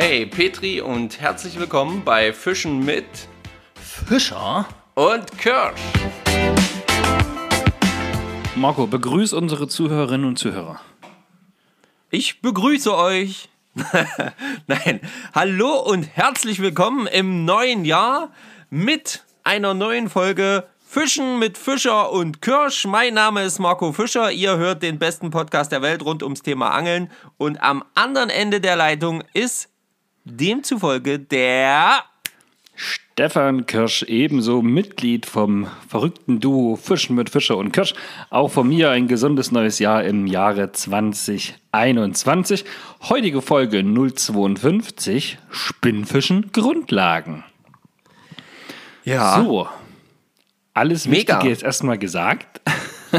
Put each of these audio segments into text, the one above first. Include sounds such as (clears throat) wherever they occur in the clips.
Hey Petri und herzlich willkommen bei Fischen mit Fischer und Kirsch. Marco, begrüß unsere Zuhörerinnen und Zuhörer. Ich begrüße euch. (laughs) Nein, hallo und herzlich willkommen im neuen Jahr mit einer neuen Folge Fischen mit Fischer und Kirsch. Mein Name ist Marco Fischer. Ihr hört den besten Podcast der Welt rund ums Thema Angeln. Und am anderen Ende der Leitung ist demzufolge der Stefan Kirsch, ebenso Mitglied vom verrückten Duo Fischen mit Fischer und Kirsch. Auch von mir ein gesundes neues Jahr im Jahre 2021. Heutige Folge 052 Spinnfischen Grundlagen. Ja. So, alles Mega. Wichtige ist erstmal gesagt.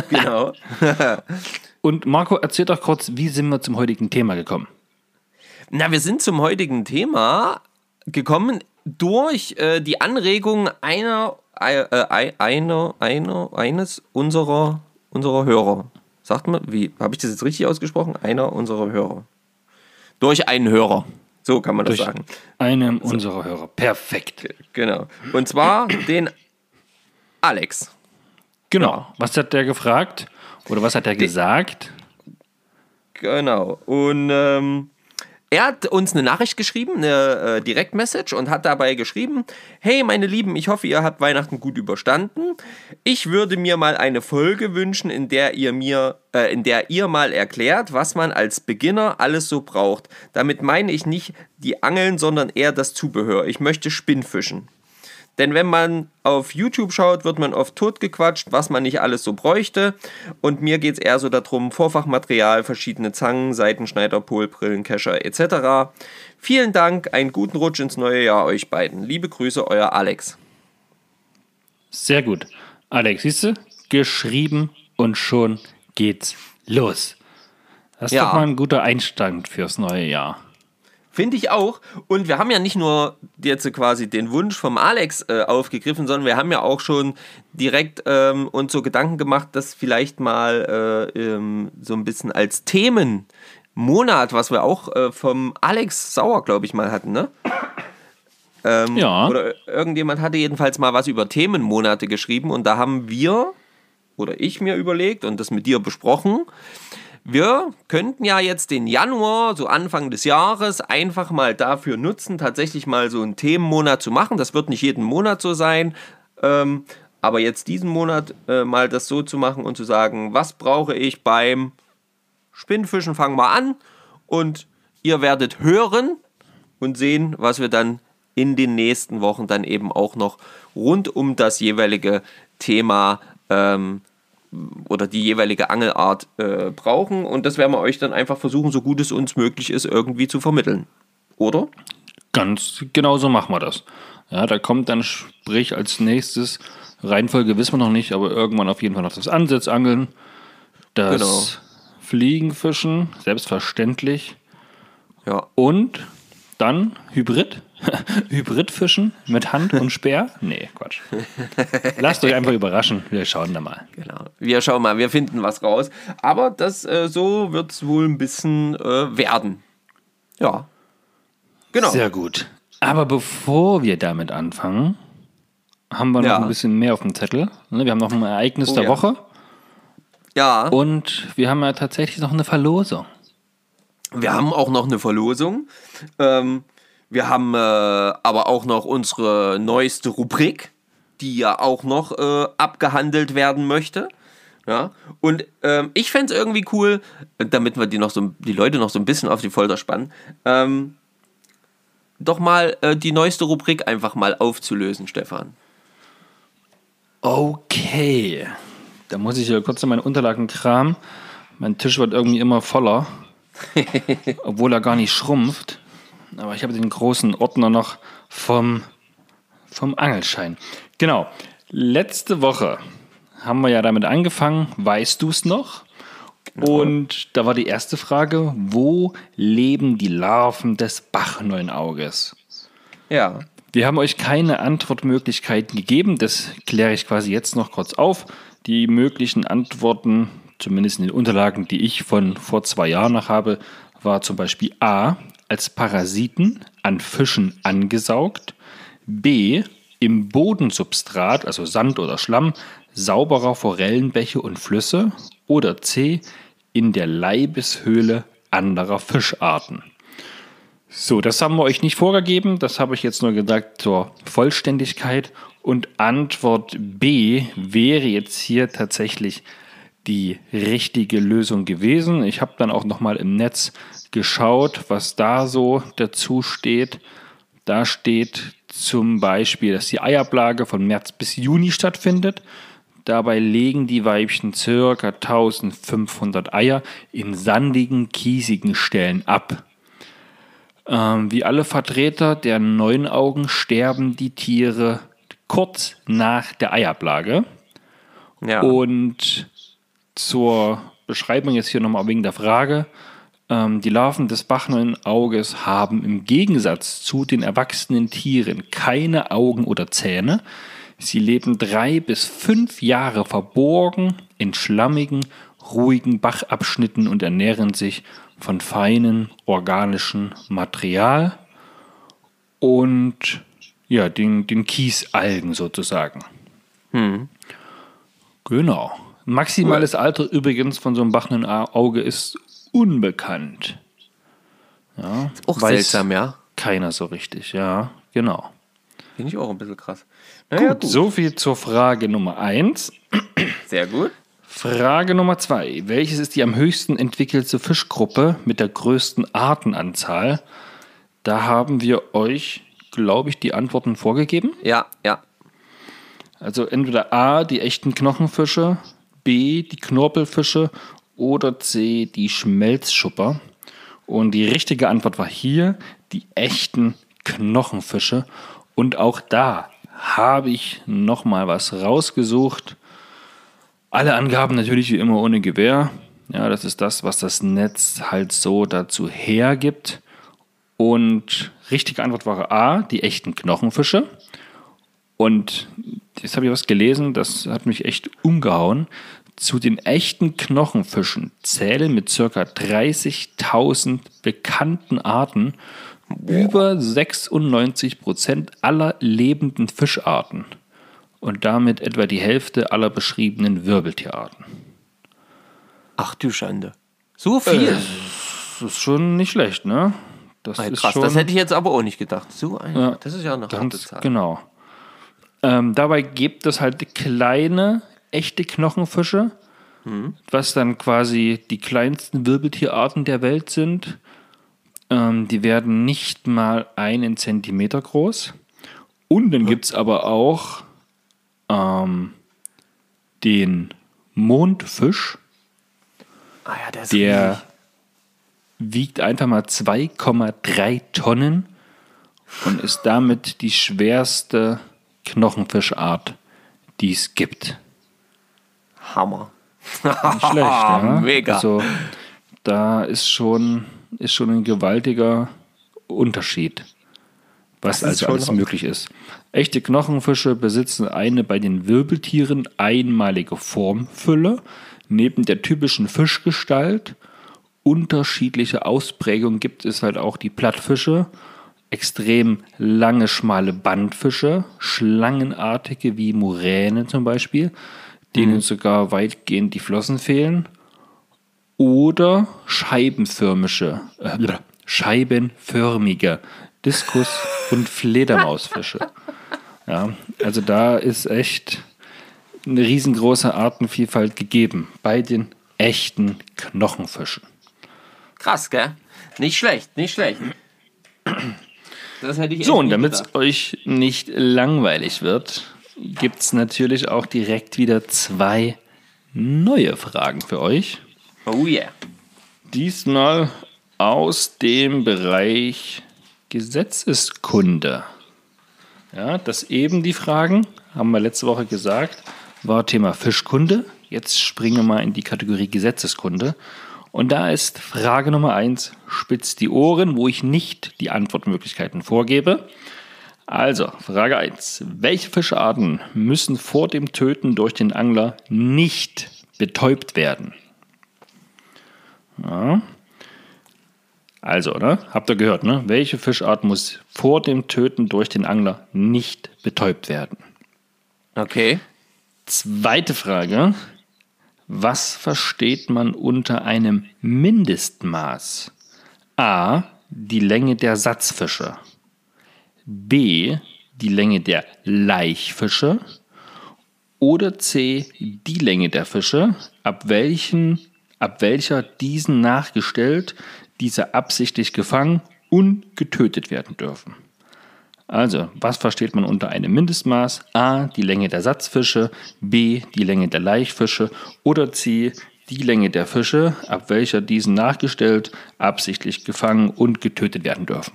Genau. (laughs) Und Marco, erzähl doch kurz, wie sind wir zum heutigen Thema gekommen? Na, wir sind zum heutigen Thema gekommen durch äh, die Anregung einer, äh, äh, einer, einer, eines unserer, unserer Hörer. Sagt man, wie, habe ich das jetzt richtig ausgesprochen? Einer unserer Hörer. Durch einen Hörer. So kann man das Durch sagen. einem unserer Hörer. Perfekt. Genau. Und zwar den Alex. Genau. Was hat der gefragt? Oder was hat er gesagt? Genau. Und ähm, er hat uns eine Nachricht geschrieben, eine äh, Direktmessage und hat dabei geschrieben: Hey, meine Lieben, ich hoffe, ihr habt Weihnachten gut überstanden. Ich würde mir mal eine Folge wünschen, in der ihr mir, äh, in der ihr mal erklärt, was man als Beginner alles so braucht. Damit meine ich nicht die Angeln, sondern eher das Zubehör. Ich möchte Spinnfischen. Denn wenn man auf YouTube schaut, wird man oft totgequatscht, was man nicht alles so bräuchte. Und mir geht es eher so darum, Vorfachmaterial, verschiedene Zangen, Seitenschneider, Polbrillen, Kescher etc. Vielen Dank, einen guten Rutsch ins neue Jahr euch beiden. Liebe Grüße, euer Alex. Sehr gut. Alex, siehst du? Geschrieben und schon geht's los. Das ist Ja. doch mal ein guter Einstand fürs neue Jahr. Finde ich auch. Und wir haben ja nicht nur jetzt quasi den Wunsch vom Alex äh, aufgegriffen, sondern wir haben ja auch schon direkt ähm, uns so Gedanken gemacht, das vielleicht mal äh, ähm, so ein bisschen als Themenmonat, was wir auch äh, vom Alex Sauer, glaube ich, mal hatten, ne? Ähm, Ja. Oder irgendjemand hatte jedenfalls mal was über Themenmonate geschrieben und da haben wir oder ich mir überlegt und das mit dir besprochen. Wir könnten ja jetzt den Januar, so Anfang des Jahres, einfach mal dafür nutzen, tatsächlich mal so einen Themenmonat zu machen. Das wird nicht jeden Monat so sein, ähm, aber jetzt diesen Monat äh, mal das so zu machen und zu sagen, was brauche ich beim Spinnfischen, fangen wir an und ihr werdet hören und sehen, was wir dann in den nächsten Wochen dann eben auch noch rund um das jeweilige Thema ähm, oder die jeweilige Angelart äh, brauchen. Und das werden wir euch dann einfach versuchen, so gut es uns möglich ist, irgendwie zu vermitteln. Oder? Ganz genau so machen wir das. Ja, da kommt dann, sprich, als nächstes, Reihenfolge wissen wir noch nicht, aber irgendwann auf jeden Fall noch das Ansitzangeln, das Genau. Fliegenfischen, selbstverständlich, Ja. und dann Hybrid, (laughs) Hybridfischen mit Hand und Speer? Nee, Quatsch. Lasst euch einfach überraschen, wir schauen da mal. Genau. Wir schauen mal, wir finden was raus. Aber das äh, so wird es wohl ein bisschen äh, werden. Ja. Genau. Sehr gut. Aber bevor wir damit anfangen, haben wir noch Ja. ein bisschen mehr auf dem Zettel. Ne, Wir haben noch ein Ereignis Oh der ja. Woche ja. und wir haben ja tatsächlich noch eine Verlosung. Wir haben auch noch eine Verlosung. Ähm, wir haben äh, aber auch noch unsere neueste Rubrik, die ja auch noch äh, abgehandelt werden möchte. Ja, und ähm, ich fände es irgendwie cool, damit wir die, noch so, die Leute noch so ein bisschen auf die Folter spannen, ähm, doch mal äh, die neueste Rubrik einfach mal aufzulösen, Stefan. Okay. Da muss ich hier kurz in meine Unterlagen kramen. Mein Tisch wird irgendwie immer voller, (laughs) obwohl er gar nicht schrumpft. Aber ich habe den großen Ordner noch vom, vom Angelschein. Genau. Letzte Woche haben wir ja damit angefangen. Weißt du es noch? Und da war die erste Frage, wo leben die Larven des Bachneunauges? Ja. Wir haben euch keine Antwortmöglichkeiten gegeben. Das kläre ich quasi jetzt noch kurz auf. Die möglichen Antworten, zumindest in den Unterlagen, die ich von vor zwei Jahren noch habe, war zum Beispiel A. als Parasiten an Fischen angesaugt, b. im Bodensubstrat, also Sand oder Schlamm, sauberer Forellenbäche und Flüsse oder c. in der Leibeshöhle anderer Fischarten. So, das haben wir euch nicht vorgegeben, das habe ich jetzt nur gesagt zur Vollständigkeit. Und Antwort B wäre jetzt hier tatsächlich die richtige Lösung gewesen. Ich habe dann auch nochmal im Netz geschaut, was da so dazu steht. Da steht zum Beispiel, dass die Eiablage von März bis Juni stattfindet. Dabei legen die Weibchen ca. 1500 Eier in sandigen, kiesigen Stellen ab. Ähm, wie alle Vertreter der neuen Augen sterben die Tiere kurz nach der Eiablage. Ja. Und zur Beschreibung jetzt hier nochmal wegen der Frage. Ähm, die Larven des Bachneunauges haben im Gegensatz zu den erwachsenen Tieren keine Augen oder Zähne. Sie leben drei bis fünf Jahre verborgen in schlammigen, ruhigen Bachabschnitten und ernähren sich von feinen organischen Material und ja, den, den Kiesalgen sozusagen. Genau. Maximales Alter übrigens von so einem Bachnenauge ist unbekannt. Ja, Auch weiß seltsam, ja. Keiner so richtig, ja, genau. Finde ich auch ein bisschen krass. Naja, Gut, so viel zur Frage Nummer 1. Sehr gut. Frage Nummer 2. Welches ist die am höchsten entwickelte Fischgruppe mit der größten Artenanzahl? Da haben wir euch, glaube ich, die Antworten vorgegeben. Ja, ja. Also entweder A, die echten Knochenfische, B, die Knorpelfische oder C, die Schmelzschupper. Und die richtige Antwort war hier die echten Knochenfische. Und auch da habe ich nochmal was rausgesucht. Alle Angaben natürlich wie immer ohne Gewähr. Ja, das ist das, was das Netz halt so dazu hergibt. Und richtige Antwort war A, die echten Knochenfische. Und jetzt habe ich was gelesen, das hat mich echt umgehauen. Zu den echten Knochenfischen zählen mit ca. 30.000 bekannten Arten über 96% aller lebenden Fischarten und damit etwa die Hälfte aller beschriebenen Wirbeltierarten. Ach du Schande. So viel. Das ist schon nicht schlecht, ne? Das ist krass, schon das hätte ich jetzt aber auch nicht gedacht. So ein, Ja, das ist ja eine harte Ganz Zahl. genau. Ähm, dabei gibt es halt kleine, echte Knochenfische, was dann quasi die kleinsten Wirbeltierarten der Welt sind. Ähm, die werden nicht mal einen Zentimeter groß. Und dann gibt es aber auch ähm, den Mondfisch, Ah ja, der der riesig. wiegt einfach mal 2,3 Tonnen und ist damit die schwerste Knochenfischart, die es gibt. Hammer. Nicht schlecht, ja. (laughs) Mega. Also da ist schon, ist schon ein gewaltiger Unterschied, was also alles möglich ist. Echte Knochenfische besitzen eine bei den Wirbeltieren einmalige Formfülle, neben der typischen Fischgestalt. Unterschiedliche Ausprägungen gibt es halt auch die Plattfische, extrem lange, schmale Bandfische, schlangenartige wie Muräne zum Beispiel, denen sogar weitgehend die Flossen fehlen, oder scheibenförmische, äh, scheibenförmige Diskus- (laughs) und Fledermausfische. Ja, also da ist echt eine riesengroße Artenvielfalt gegeben bei den echten Knochenfischen. Krass, gell? Nicht schlecht, nicht schlecht. So, und damit es euch nicht langweilig wird, gibt es natürlich auch direkt wieder zwei neue Fragen für euch. Oh yeah. Diesmal aus dem Bereich Gesetzeskunde. Ja, das eben die Fragen, haben wir letzte Woche gesagt, war Thema Fischkunde. Jetzt springen wir mal in die Kategorie Gesetzeskunde. Und da ist Frage Nummer eins: spitzt die Ohren, wo ich nicht die Antwortmöglichkeiten vorgebe. Also, Frage 1. Welche Fischarten müssen vor dem Töten durch den Angler nicht betäubt werden? Ja. Also, ne? Habt ihr gehört, ne? Welche Fischart muss vor dem Töten durch den Angler nicht betäubt werden? Okay. Zweite Frage. Was versteht man unter einem Mindestmaß? A. Die Länge der Satzfische. B. Die Länge der Laichfische. Oder C. Die Länge der Fische, ab, welchen, ab welcher diesen nachgestellt, diese absichtlich gefangen und getötet werden dürfen. Also, was versteht man unter einem Mindestmaß? A. Die Länge der Satzfische, B. Die Länge der Laichfische oder C. Die Länge der Fische, ab welcher diesen nachgestellt, absichtlich gefangen und getötet werden dürfen.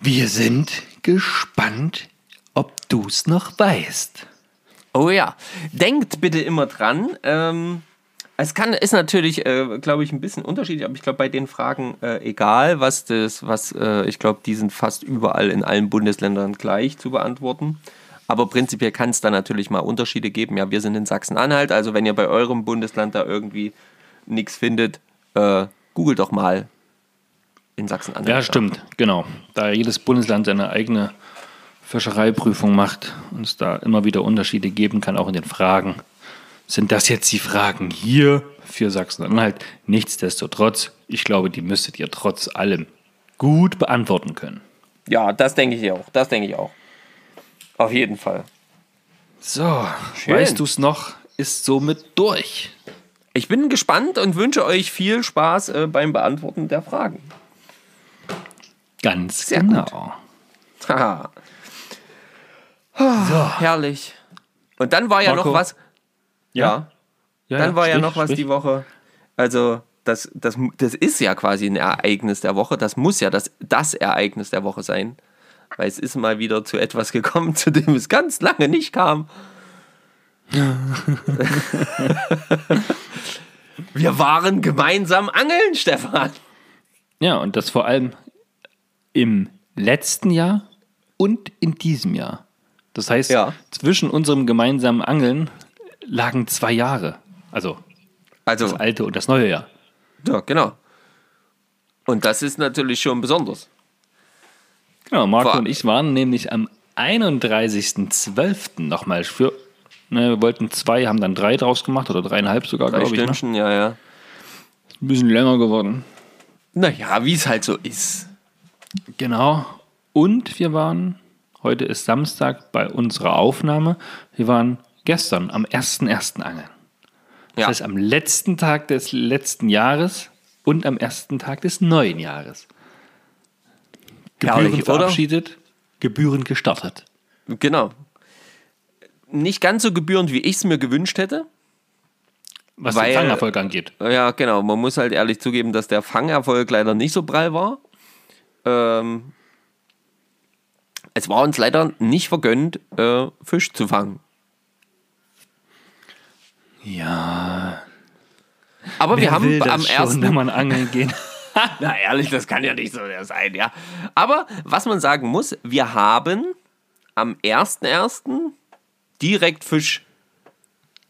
Wir sind gespannt, ob du es noch weißt. Oh ja. Denkt bitte immer dran. Ähm, es kann, ist natürlich, äh, glaube ich, ein bisschen unterschiedlich, aber ich glaube, bei den Fragen, äh, egal was das, was, äh, ich glaube, die sind fast überall in allen Bundesländern gleich zu beantworten. Aber prinzipiell kann es da natürlich mal Unterschiede geben. Ja, wir sind in Sachsen-Anhalt, also wenn ihr bei eurem Bundesland da irgendwie nichts findet, äh, googelt doch mal in Sachsen-Anhalt. Ja, stimmt, genau. Da jedes Bundesland seine eigene Fischereiprüfung macht und es da immer wieder Unterschiede geben kann, auch in den Fragen sind das jetzt die Fragen hier für Sachsen-Anhalt. Nichtsdestotrotz, ich glaube, die müsstet ihr trotz allem gut beantworten können. Ja, das denke ich auch. Das denke ich auch. Auf jeden Fall. So, Schön. weißt du es noch? Ist somit durch. Ich bin gespannt und wünsche euch viel Spaß äh, beim Beantworten der Fragen. Ganz Sehr genau. Haha. so. Herrlich. Und dann war ja Marco. noch was. Ja. ja. Dann ja, war sprich, ja noch was sprich. die Woche. Also, das, das, das ist ja quasi ein Ereignis der Woche. Das muss ja das, das Ereignis der Woche sein. Weil es ist mal wieder zu etwas gekommen, zu dem es ganz lange nicht kam. (laughs) Wir waren gemeinsam angeln, Stefan. Ja, und das vor allem im letzten Jahr und in diesem Jahr. Das heißt, ja. zwischen unserem gemeinsamen Angeln lagen zwei Jahre. Also, also das alte und das neue Jahr. Ja, genau. Und das ist natürlich schon besonders. Genau, Marco Vor und ich waren nämlich am 31.12. nochmal für. Ne, wir wollten zwei, haben dann drei draus gemacht oder dreieinhalb sogar, glaube ich. Ne? ja, ja. Ein bisschen länger geworden. Naja, wie es halt so ist. Genau. Und wir waren, heute ist Samstag bei unserer Aufnahme, wir waren gestern am 1.1. angeln. Das ja. heißt, am letzten Tag des letzten Jahres und am ersten Tag des neuen Jahres. Gebühren Herrlich, verabschiedet, oder? Gebühren gestartet. Genau. Nicht ganz so gebührend, wie ich es mir gewünscht hätte. Was weil, den Fangerfolg angeht. Ja, genau. Man muss halt ehrlich zugeben, dass der Fangerfolg leider nicht so prall war. Ähm, es war uns leider nicht vergönnt, äh, Fisch zu fangen. Ja. Aber Wer wir haben am schon, ersten. Wenn man angeln gehen. (laughs) Na ehrlich, das kann ja nicht so sein, ja. Aber was man sagen muss, wir haben am 1.1. direkt Fisch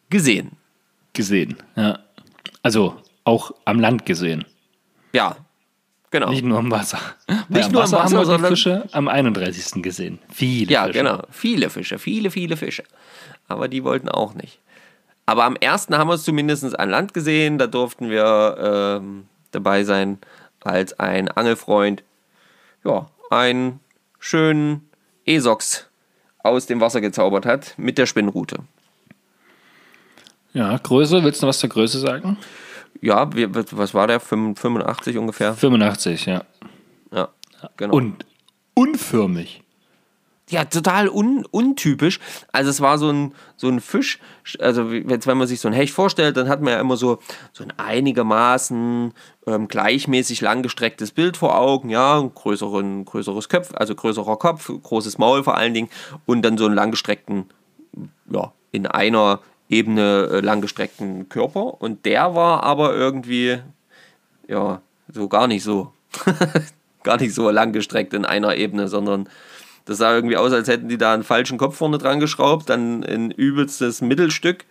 gesehen. Gesehen, ja. Also auch am Land gesehen. Ja, genau. Nicht nur im Wasser. Nicht nur Wasser im Wasser, haben wir die Fische am 31. gesehen. Viele ja, Fische. Ja, genau. Viele Fische, viele, viele Fische. Aber die wollten auch nicht. Aber am ersten haben wir es zumindest an Land gesehen. Da durften wir ähm, dabei sein als ein Angelfreund. Ja, einen schönen Esox aus dem Wasser gezaubert hat mit der Spinnrute. Ja, Größe, willst du was zur Größe sagen? Ja, was war der? 85 ungefähr? 85, ja. Ja, genau. Und unförmig ja, total un, untypisch. Also es war so ein, so ein Fisch, also jetzt, wenn man sich so ein Hecht vorstellt, dann hat man ja immer so, so ein einigermaßen ähm, gleichmäßig langgestrecktes Bild vor Augen, ja, ein größeren, größeres Kopf, also größerer Kopf, großes Maul vor allen Dingen und dann so einen langgestreckten, ja, in einer Ebene äh, langgestreckten Körper und der war aber irgendwie, ja, so gar nicht so, (laughs) gar nicht so langgestreckt in einer Ebene, sondern das sah irgendwie aus, als hätten die da einen falschen Kopf vorne dran geschraubt, dann ein übelstes Mittelstück,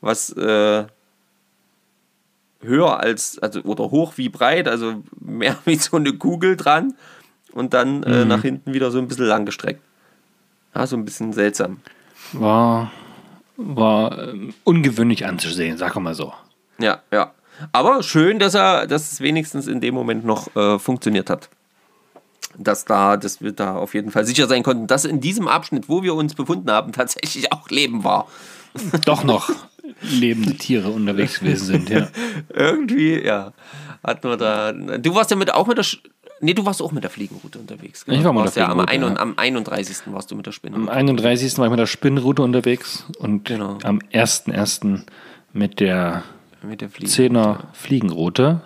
was äh, höher als, also oder hoch wie breit, also mehr (laughs) wie so eine Kugel dran und dann äh, nach hinten wieder so ein bisschen lang gestreckt. Ja, so ein bisschen seltsam. War, war ähm, ungewöhnlich anzusehen, sag mal so. Ja, ja. Aber schön, dass er, dass es wenigstens in dem Moment noch äh, funktioniert hat. Dass da, dass wir da auf jeden Fall sicher sein konnten, dass in diesem Abschnitt, wo wir uns befunden haben, (laughs) tatsächlich auch Leben war. (laughs) Doch noch lebende Tiere unterwegs gewesen sind, ja. (laughs) Irgendwie, ja. Hatten wir da. Du warst ja mit, auch mit der. Nee, du warst auch mit der Fliegenroute unterwegs. Ich war mit warst der ja am, Fliegenroute, ein, am 31. warst du mit der Am Spinne. 31. war ich mit der Spinnroute unterwegs und Genau. am 1.1. mit der Mit der Fliegen. 10er Fliegenroute.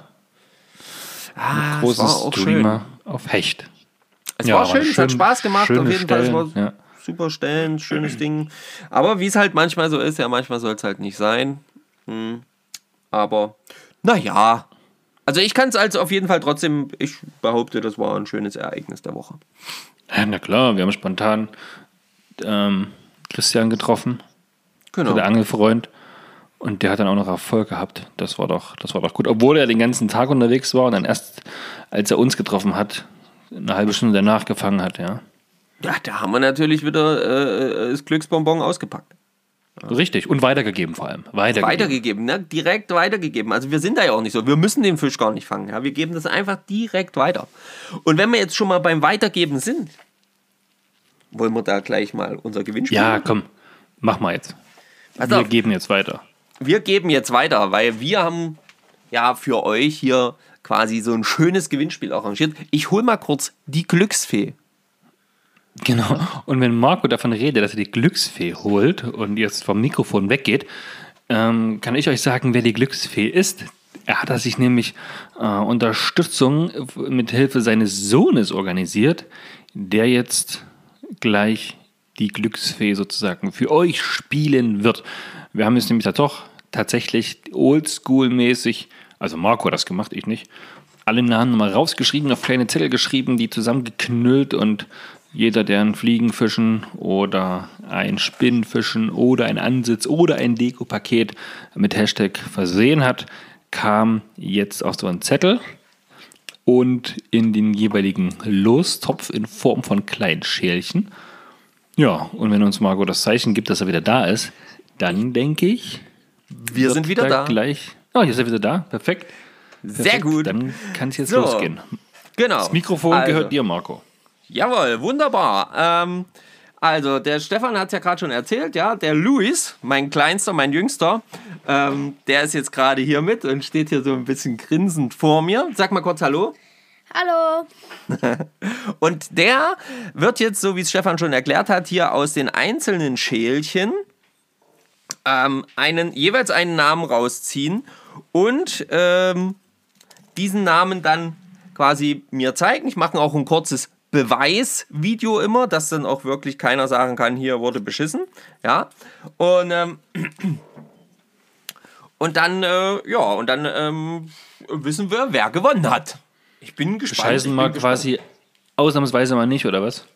Ah, es Großes war auch schön. Auf Hecht. Es Ja, war aber schön, es hat schön- Spaß gemacht. Auf jeden Fall, es war Stellen, ja. super Stellen, schönes Ding. Aber wie es halt manchmal so ist, ja, manchmal soll es halt nicht sein. Hm. Aber, naja. Also ich kann es also auf jeden Fall trotzdem, ich behaupte, das war ein schönes Ereignis der Woche. Ja, na klar, wir haben spontan ähm, Christian getroffen, Genau. der Angelfreund. Und der hat dann auch noch Erfolg gehabt. Das war doch, das war doch gut. Obwohl er den ganzen Tag unterwegs war und dann erst, als er uns getroffen hat, eine halbe Stunde danach gefangen hat, ja. Ja, da haben wir natürlich wieder äh, das Glücksbonbon ausgepackt. Richtig. Und weitergegeben vor allem. Weitergegeben. Weitergegeben, ne? Direkt weitergegeben. Also wir sind da ja auch nicht so. Wir müssen den Fisch gar nicht fangen. Ja? Wir geben das einfach direkt weiter. Und wenn wir jetzt schon mal beim Weitergeben sind, wollen wir da gleich mal unser Gewinnspiel Ja, machen? komm, mach mal jetzt. Pass Wir auf. geben jetzt weiter. wir geben jetzt weiter, weil wir haben ja für euch hier quasi so ein schönes Gewinnspiel arrangiert. Ich hol mal kurz die Glücksfee. Genau. Und wenn Marco davon redet, dass er die Glücksfee holt und jetzt vom Mikrofon weggeht, ähm, kann ich euch sagen, wer die Glücksfee ist. Er hat sich nämlich äh, Unterstützung mit Hilfe seines Sohnes organisiert, der jetzt gleich die Glücksfee sozusagen für euch spielen wird. Wir haben jetzt nämlich da doch tatsächlich oldschool-mäßig, also Marco hat das gemacht, ich nicht, alle Namen nochmal rausgeschrieben, auf kleine Zettel geschrieben, die zusammengeknüllt und jeder, der ein Fliegenfischen oder ein Spinnfischen oder ein Ansitz oder ein Deko-Paket mit Hashtag versehen hat, kam jetzt auf so einen Zettel und in den jeweiligen Lostopf in Form von kleinen Schälchen. Ja, und wenn uns Marco das Zeichen gibt, dass er wieder da ist, dann denke ich, Wir sind wieder da. Gleich. Oh, hier ist er wieder da. Perfekt. Sehr Perfekt. gut. Dann kann es jetzt So. losgehen. Genau. Das Mikrofon Also. gehört dir, Marco. Jawohl, wunderbar. Ähm, also, der Stefan hat es ja gerade schon erzählt, ja, der Luis, mein Kleinster, mein Jüngster, ähm, der ist jetzt gerade hier mit und steht hier so ein bisschen grinsend vor mir. Sag mal kurz Hallo. Hallo. (laughs) Und der wird jetzt, so wie es Stefan schon erklärt hat, hier aus den einzelnen Schälchen ähm, einen, jeweils einen Namen rausziehen und ähm, diesen Namen dann quasi mir zeigen. Ich mache auch ein kurzes Beweisvideo immer, dass dann auch wirklich keiner sagen kann, hier wurde beschissen. Ja. Und, ähm, (clears throat) und dann, äh, ja, und dann ähm, wissen wir, wer gewonnen hat. Ich bin gespannt. Scheißen mal gespannt. quasi ausnahmsweise mal nicht, oder was?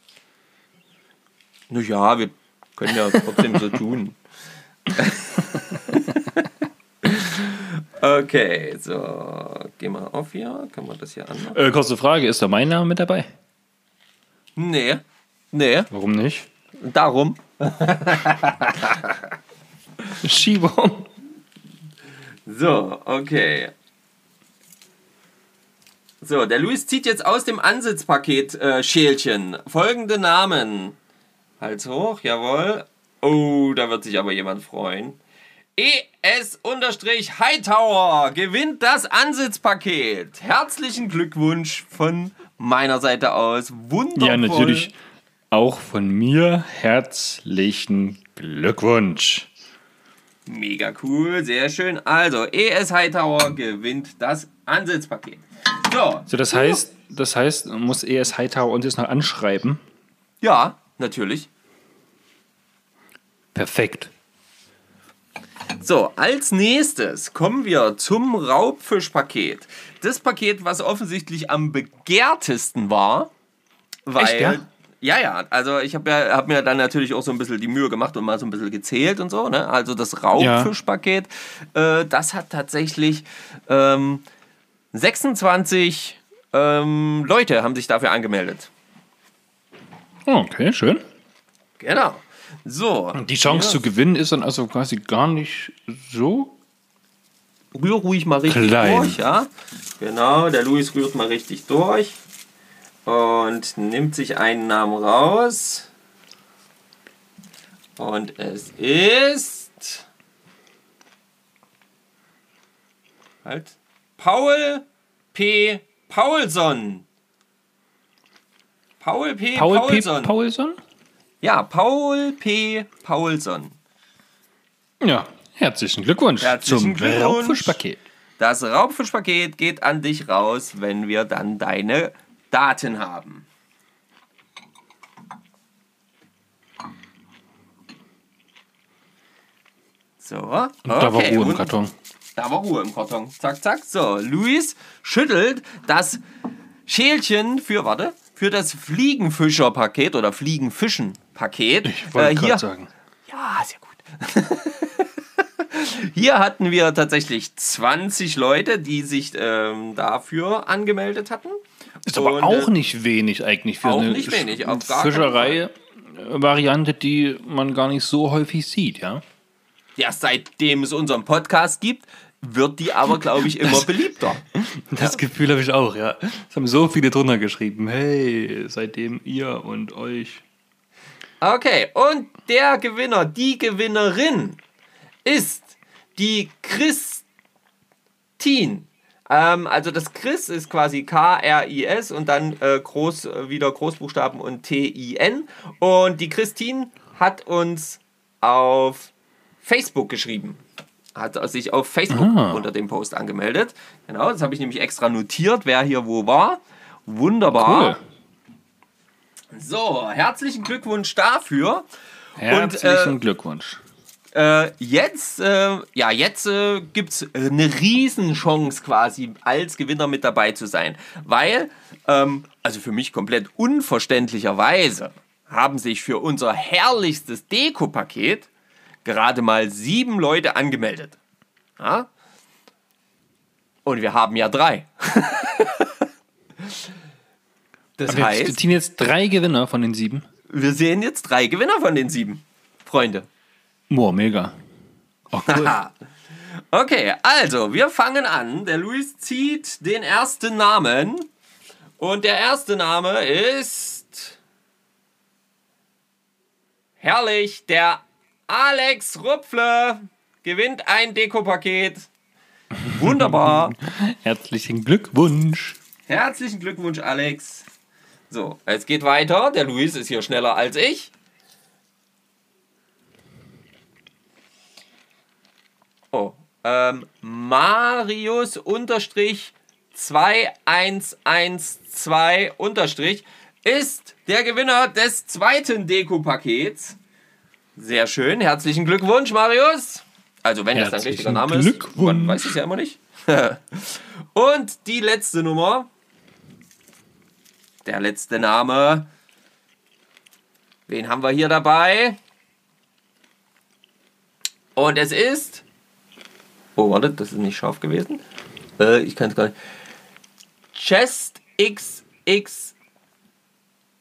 Naja, wir können ja trotzdem so tun. (laughs) okay, so, geh mal auf hier. Kann man das hier anmachen? Äh, kurze Frage, ist da mein Name mit dabei? Nee, nee, Warum nicht? darum. (laughs) Schiebung. So, okay. So, der Luis zieht jetzt aus dem Ansitzpaket äh, Schälchen folgende Namen. Hals hoch, jawohl. Oh, da wird sich aber jemand freuen. ES-Hightower gewinnt das Ansitzpaket. Herzlichen Glückwunsch von meiner Seite aus. Wundervoll. Ja, natürlich auch von mir herzlichen Glückwunsch. Mega cool, sehr schön. Also, ES Hightower gewinnt das Ansitzpaket. So, So, das heißt, das heißt, muss ES Hightower uns jetzt noch anschreiben. ja, natürlich. Perfekt. So, als nächstes kommen wir zum Raubfischpaket. Das Paket, was offensichtlich am begehrtesten war, weil Echt, ja? Ja, ja, also ich habe ja, hab mir dann natürlich auch so ein bisschen die Mühe gemacht und mal so ein bisschen gezählt und so. Ne? Also das Raubfischpaket, äh, das hat tatsächlich ähm, 26 ähm, Leute haben sich dafür angemeldet. Okay, schön. Genau. So. Die Chance Ja. zu gewinnen ist dann also quasi gar nicht so. Rühr ruhig mal richtig Klein. durch, ja. Genau, der Luis rührt mal richtig durch und nimmt sich einen Namen raus. Und es ist. Halt. Paul P. Paulson. Paul P. Paul Paulson. P. Paulson? Ja, Paul P. Paulson. Ja, herzlichen Glückwunsch Herzlichen zum Glückwunsch. Raubfischpaket. Das Raubfischpaket geht an dich raus, wenn wir dann deine Daten haben. So. Und da war okay, Ruhe im Karton. Da war Ruhe im Karton. Zack, zack. So, Luis schüttelt das Schälchen für, warte, für das Fliegenfischerpaket oder Fliegenfischen-Paket. Ich wollte äh, hier, gerade sagen. ja, sehr gut. (laughs) Hier hatten wir tatsächlich 20 Leute, die sich ähm, dafür angemeldet hatten. Ist aber Und, auch äh, nicht wenig eigentlich für auch eine wenig, Fischerei-Variante, die man gar nicht so häufig sieht, ja? Ja, seitdem es unseren Podcast gibt, wird die aber, glaube ich, immer beliebter. Das Gefühl habe ich auch, ja. Es haben so viele drunter geschrieben. Hey, seitdem ihr und euch. Okay, und der Gewinner, die Gewinnerin ist die Christine. Ähm, also das Chris ist quasi K-R-I-S und dann äh, groß, äh, wieder Großbuchstaben und T-I-N. Und die Christine hat uns auf Facebook geschrieben. Hat sich auf Facebook Ah. unter dem Post angemeldet. Genau, das habe ich nämlich extra notiert, wer hier wo war. Wunderbar. Cool. So, herzlichen Glückwunsch dafür. Herzlichen äh, Glückwunsch. Äh, jetzt, äh, ja, jetzt äh, gibt es eine Riesenchance quasi als Gewinner mit dabei zu sein. Weil, ähm, also für mich komplett unverständlicherweise, haben sich für unser herrlichstes Deko-Paket gerade mal sieben Leute angemeldet. Ja? Und wir haben ja drei. (laughs) das Wir heißt, ziehen jetzt drei Gewinner von den sieben. wir sehen jetzt drei Gewinner von den sieben. Freunde. Boah, mega. Oh, cool. (laughs) Okay, also, wir fangen an. Der Luis zieht den ersten Namen. Und der erste Name ist. Herrlich, der Alex Rupfle gewinnt ein Dekopaket. Wunderbar. (laughs) Herzlichen Glückwunsch. Herzlichen Glückwunsch, Alex. So, es geht weiter. Der Luis ist hier schneller als ich. Oh, ähm, Marius unterstrich 2112 unterstrich ist der Gewinner des zweiten Deko-Pakets. Sehr schön. Herzlichen Glückwunsch, Marius. Also, wenn das dein richtiger Name ist. Glückwunsch. Man weiß es ja immer nicht. (laughs) Und die letzte Nummer. Der letzte Name. Wen haben wir hier dabei? Und es ist. Oh, warte, das ist nicht scharf gewesen. Äh, ich kann es gar nicht. Chest XX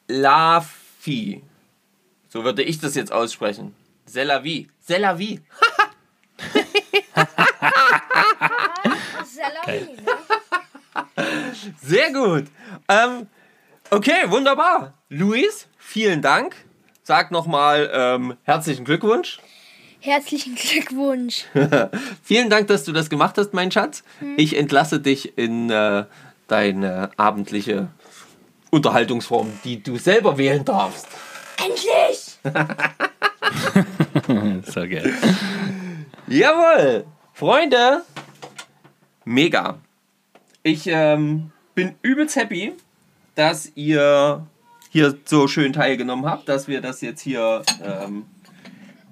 Lafi. So würde ich das jetzt aussprechen. Selavi. Selavi. Salami, ne? Sehr gut. Ähm, okay, wunderbar. Luis, vielen Dank. Sag nochmal ähm, herzlichen Glückwunsch. Herzlichen Glückwunsch. (laughs) Vielen Dank, dass du das gemacht hast, mein Schatz. Ich entlasse dich in äh, deine abendliche Unterhaltungsform, die du selber wählen darfst. Endlich! (laughs) So geil. Jawohl! Freunde! Mega. Ich ähm, bin übelst happy, dass ihr hier so schön teilgenommen habt, dass wir das jetzt hier ähm,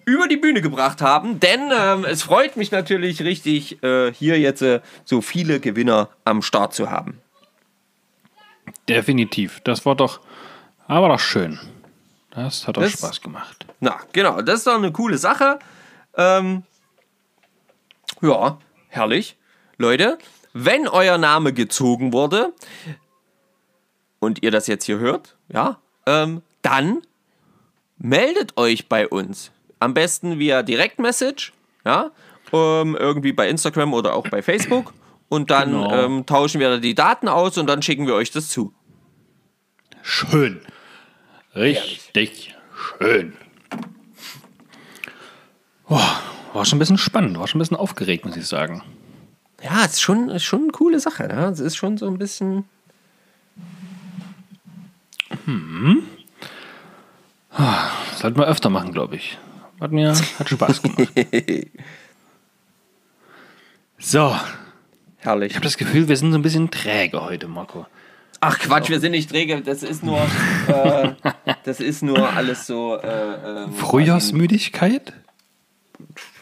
über die Bühne gebracht haben. Denn ähm, es freut mich natürlich richtig, äh, hier jetzt äh, so viele Gewinner am Start zu haben. Definitiv. Das war doch, aber doch schön. Das hat auch Das- Spaß gemacht. Na, genau, das ist doch eine coole Sache. Ähm, ja, herrlich. Leute, wenn euer Name gezogen wurde und ihr das jetzt hier hört, ja, ähm, dann meldet euch bei uns. Am besten via Direktmessage, ja, ähm, irgendwie bei Instagram oder auch bei Facebook. Und dann Genau. ähm, tauschen wir die Daten aus und dann schicken wir euch das zu. Schön. Richtig schön. Boah, war schon ein bisschen spannend, war schon ein bisschen aufgeregt, muss ich sagen. Ja, es ist schon, ist schon eine coole Sache. Ja? Es ist schon so ein bisschen. Das sollten wir öfter machen, glaube ich. Hat mir hat Spaß gemacht. (laughs) so, Herrlich. ich habe das Gefühl, wir sind so ein bisschen träge heute, Marco. Ach Quatsch, wir sind nicht träge. Das ist nur, äh, (laughs) das ist nur alles so. Äh, ähm, Frühjahrsmüdigkeit?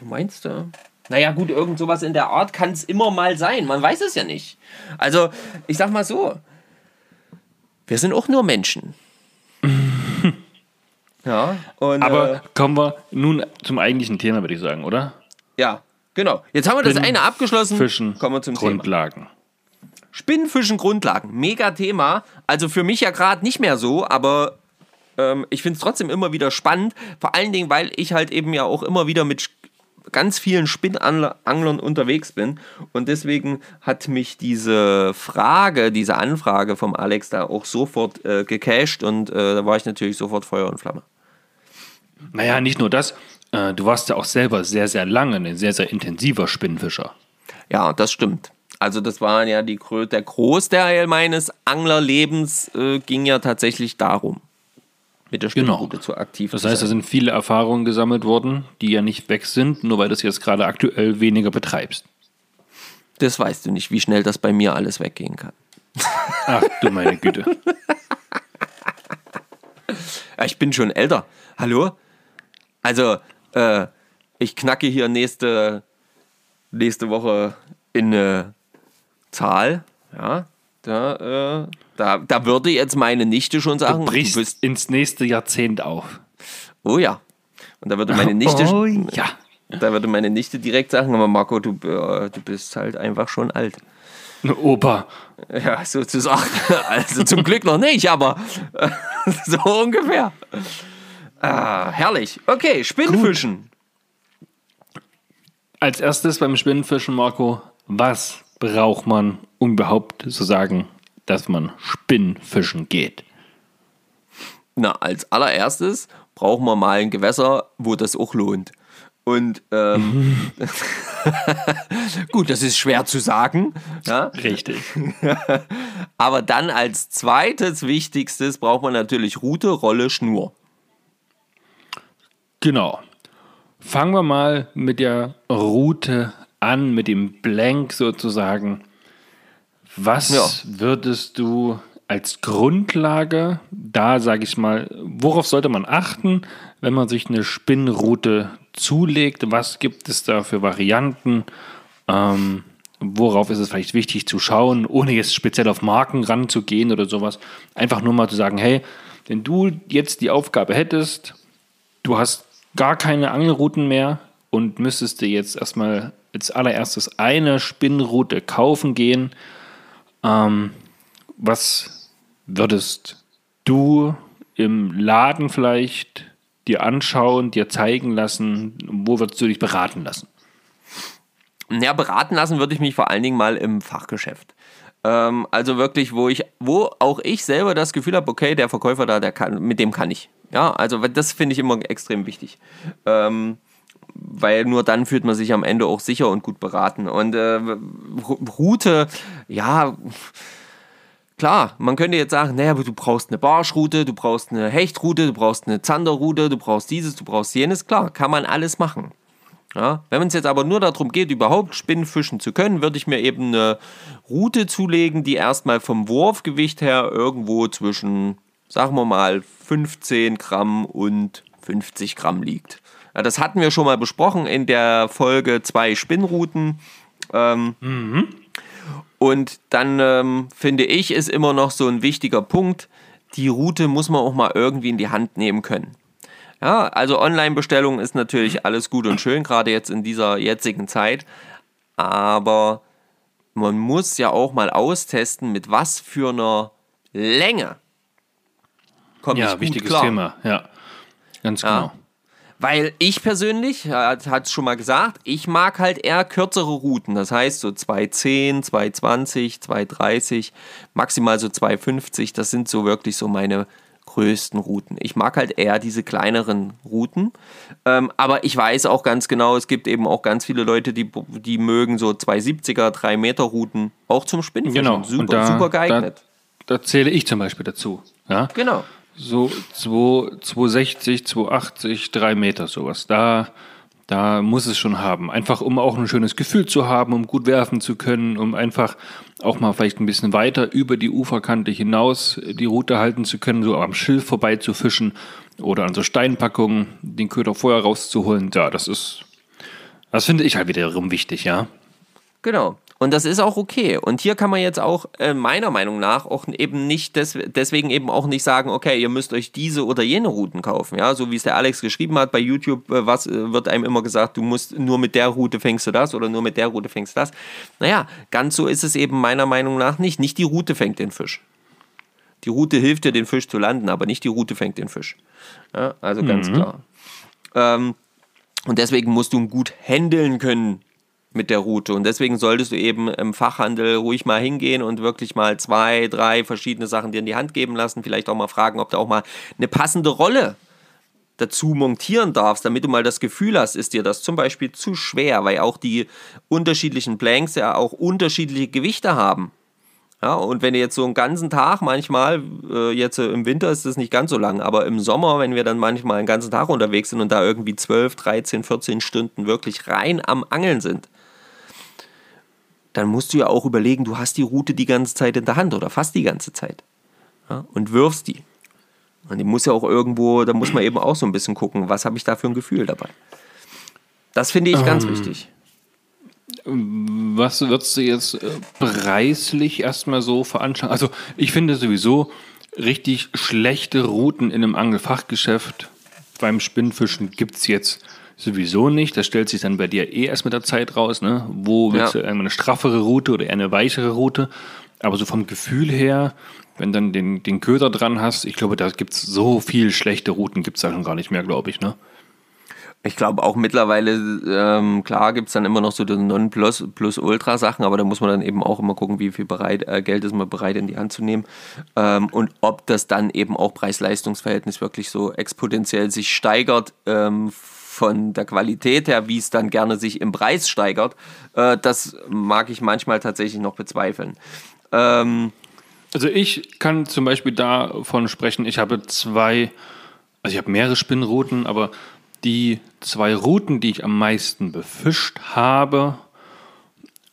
Meinst du? Naja, gut, irgend sowas in der Art kann es immer mal sein. Man weiß es ja nicht. Also, ich sag mal so: Wir sind auch nur Menschen. (laughs) ja, und. Aber äh, kommen wir nun zum eigentlichen Thema, würde ich sagen, oder? ja, genau. Jetzt haben wir das eine abgeschlossen. Fischen, Kommen wir zum Thema. Grundlagen. Spinnenfischen Grundlagen, mega Thema. Also für mich ja gerade nicht mehr so, aber ähm, ich finde es trotzdem immer wieder spannend. Vor allen Dingen, weil ich halt eben ja auch immer wieder mit ganz vielen Spinnanglern unterwegs bin. Und deswegen hat mich diese Frage, diese Anfrage vom Alex da auch sofort äh, gecached und äh, da war ich natürlich sofort Feuer und Flamme. Naja, nicht nur das. Äh, du warst ja auch selber sehr, sehr lange ein sehr, sehr intensiver Spinnenfischer. Ja, das stimmt. Also das war ja die, der Großteil meines Anglerlebens äh, ging ja tatsächlich darum, mit der Genau. Spinnrute zu aktiv Das heißt, da sind viele Erfahrungen gesammelt worden, die ja nicht weg sind, nur weil du es jetzt gerade aktuell weniger betreibst. Das weißt du nicht, wie schnell das bei mir alles weggehen kann. Ach du meine Güte. Ich bin schon älter. Hallo? Also, äh, ich knacke hier nächste, nächste Woche in eine Zahl. Ja, da, äh, da, da würde jetzt meine Nichte schon sagen, Du brichst bist, ins nächste Jahrzehnt auf. oh ja. Und da würde meine (laughs) Nichte, Oh ja. da würde meine Nichte direkt sagen, aber Marco, du, äh, du bist halt einfach schon alt. Opa. Ja, sozusagen. (laughs) Also zum Glück noch nicht, aber äh, (laughs) so ungefähr. Ah, herrlich. Okay, Spinnfischen. Als erstes beim Spinnenfischen, Marco, was braucht man, um überhaupt zu sagen, dass man Spinnenfischen geht? Na, als allererstes brauchen wir mal ein Gewässer, wo das auch lohnt. Und ähm, (laughs) (laughs) gut, das ist schwer zu sagen. Ja? Richtig. (laughs) Aber dann als zweites Wichtigstes braucht man natürlich Rute, Rolle, Schnur. Genau. Fangen wir mal mit der Route an, mit dem Blank sozusagen. Was Ja. würdest du als Grundlage, da sage ich mal, worauf sollte man achten, wenn man sich eine Spinnroute zulegt? Was gibt es da für Varianten? Ähm, worauf ist es vielleicht wichtig zu schauen, ohne jetzt speziell auf Marken ranzugehen oder sowas? Einfach nur mal zu sagen, hey, wenn du jetzt die Aufgabe hättest, du hast gar keine Angelrouten mehr und müsstest dir jetzt erstmal als allererstes eine Spinnroute kaufen gehen. Ähm, was würdest du im Laden vielleicht dir anschauen, dir zeigen lassen? Wo würdest du dich beraten lassen? Ja, beraten lassen würde ich mich vor allen Dingen mal im Fachgeschäft. Ähm, also wirklich, wo ich, wo auch ich selber das Gefühl habe, okay, der Verkäufer da, der kann, mit dem kann ich. Ja, also das finde ich immer extrem wichtig. Ähm, weil nur dann fühlt man sich am Ende auch sicher und gut beraten. Und äh, Route, ja, klar, man könnte jetzt sagen, naja, du brauchst eine Barschroute, du brauchst eine Hechtroute, du brauchst eine Zanderroute, du brauchst dieses, du brauchst jenes. Klar, kann man alles machen. Ja, wenn es jetzt aber nur darum geht, überhaupt Spinnen fischen zu können, würde ich mir eben eine Route zulegen, die erstmal vom Wurfgewicht her irgendwo zwischen, sagen wir mal, 15 Gramm und 50 Gramm liegt. Das hatten wir schon mal besprochen in der Folge zwei Spinnrouten. Ähm, Und dann ähm, finde ich, ist immer noch so ein wichtiger Punkt, die Route muss man auch mal irgendwie in die Hand nehmen können. Ja, also Online-Bestellung ist natürlich alles gut und schön, gerade jetzt in dieser jetzigen Zeit. Aber man muss ja auch mal austesten, mit was für einer Länge komme ja, wichtiges klar. Thema. Ja, ganz Ja. Weil ich persönlich, hat es schon mal gesagt, ich mag halt eher kürzere Routen. Das heißt so 210, 220, 230, maximal so 250. Das sind so wirklich so meine größten Routen. Ich mag halt eher diese kleineren Routen. Ähm, aber ich weiß auch ganz genau, es gibt eben auch ganz viele Leute, die, die mögen so 270er, 3 Meter Routen auch zum Spinnfischen. Genau. Super, da, super geeignet. Da, da zähle ich zum Beispiel dazu. Ja? genau. So 2, 260, 280, 3 Meter sowas. Da, da muss es schon haben. Einfach um auch ein schönes Gefühl zu haben, um gut werfen zu können, um einfach auch mal vielleicht ein bisschen weiter über die Uferkante hinaus die Route halten zu können, so am Schilf vorbei zu fischen oder an so Steinpackungen den Köder vorher rauszuholen. Ja, das ist, das finde ich halt wiederum wichtig, ja. Genau. Und das ist auch okay. Und hier kann man jetzt auch äh, meiner Meinung nach auch eben nicht, des, deswegen eben auch nicht sagen, okay, ihr müsst euch diese oder jene Routen kaufen. Ja, so wie es der Alex geschrieben hat bei YouTube, äh, was äh, wird einem immer gesagt, du musst nur mit der Route fängst du das oder nur mit der Route fängst du das. Naja, ganz so ist es eben meiner Meinung nach nicht. Nicht die Route fängt den Fisch. Die Route hilft dir, den Fisch zu landen, aber nicht die Route fängt den Fisch. Ja, also ganz klar. Ähm, und deswegen musst du gut handeln können mit der Route. Und deswegen solltest du eben im Fachhandel ruhig mal hingehen und wirklich mal zwei, drei verschiedene Sachen dir in die Hand geben lassen. Vielleicht auch mal fragen, ob du auch mal eine passende Rolle dazu montieren darfst, damit du mal das Gefühl hast, ist dir das zum Beispiel zu schwer, weil auch die unterschiedlichen Blanks ja auch unterschiedliche Gewichte haben. Ja, und wenn du jetzt so einen ganzen Tag manchmal, äh, jetzt äh, im Winter ist das nicht ganz so lang, aber im Sommer, wenn wir dann manchmal einen ganzen Tag unterwegs sind und da irgendwie 12, 13, 14 Stunden wirklich rein am Angeln sind, dann musst du ja auch überlegen, du hast die Route die ganze Zeit in der Hand oder fast die ganze Zeit. Ja, und wirfst die. Und die muss ja auch irgendwo, da muss man eben auch so ein bisschen gucken, was habe ich da für ein Gefühl dabei. Das finde ich ganz wichtig. Was würdest du jetzt äh, preislich erstmal so veranschlagen? Also ich finde sowieso richtig schlechte Routen in einem Angelfachgeschäft beim Spinnfischen gibt es jetzt sowieso nicht. Das stellt sich dann bei dir eh erst mit der Zeit raus. Ne? Wo willst Ja. du eine straffere Route oder eher eine weichere Route? Aber so vom Gefühl her, wenn dann den, den Köder dran hast, ich glaube, da gibt es so viel schlechte Routen, gibt es da schon gar nicht mehr, glaube ich. Ne? Ich glaube auch mittlerweile, ähm, klar gibt es dann immer noch so Non-Plus-Ultra-Sachen, aber da muss man dann eben auch immer gucken, wie viel bereit, äh, Geld ist man bereit in die Hand zu nehmen ähm, und ob das dann eben auch Preis-Leistungs-Verhältnis wirklich so exponentiell sich steigert ähm, von der Qualität her, wie es dann gerne sich im Preis steigert, äh, das mag ich manchmal tatsächlich noch bezweifeln. Ähm, Also ich kann zum Beispiel davon sprechen, ich habe zwei, also ich habe mehrere Spinnrouten, aber die zwei Routen, die ich am meisten befischt habe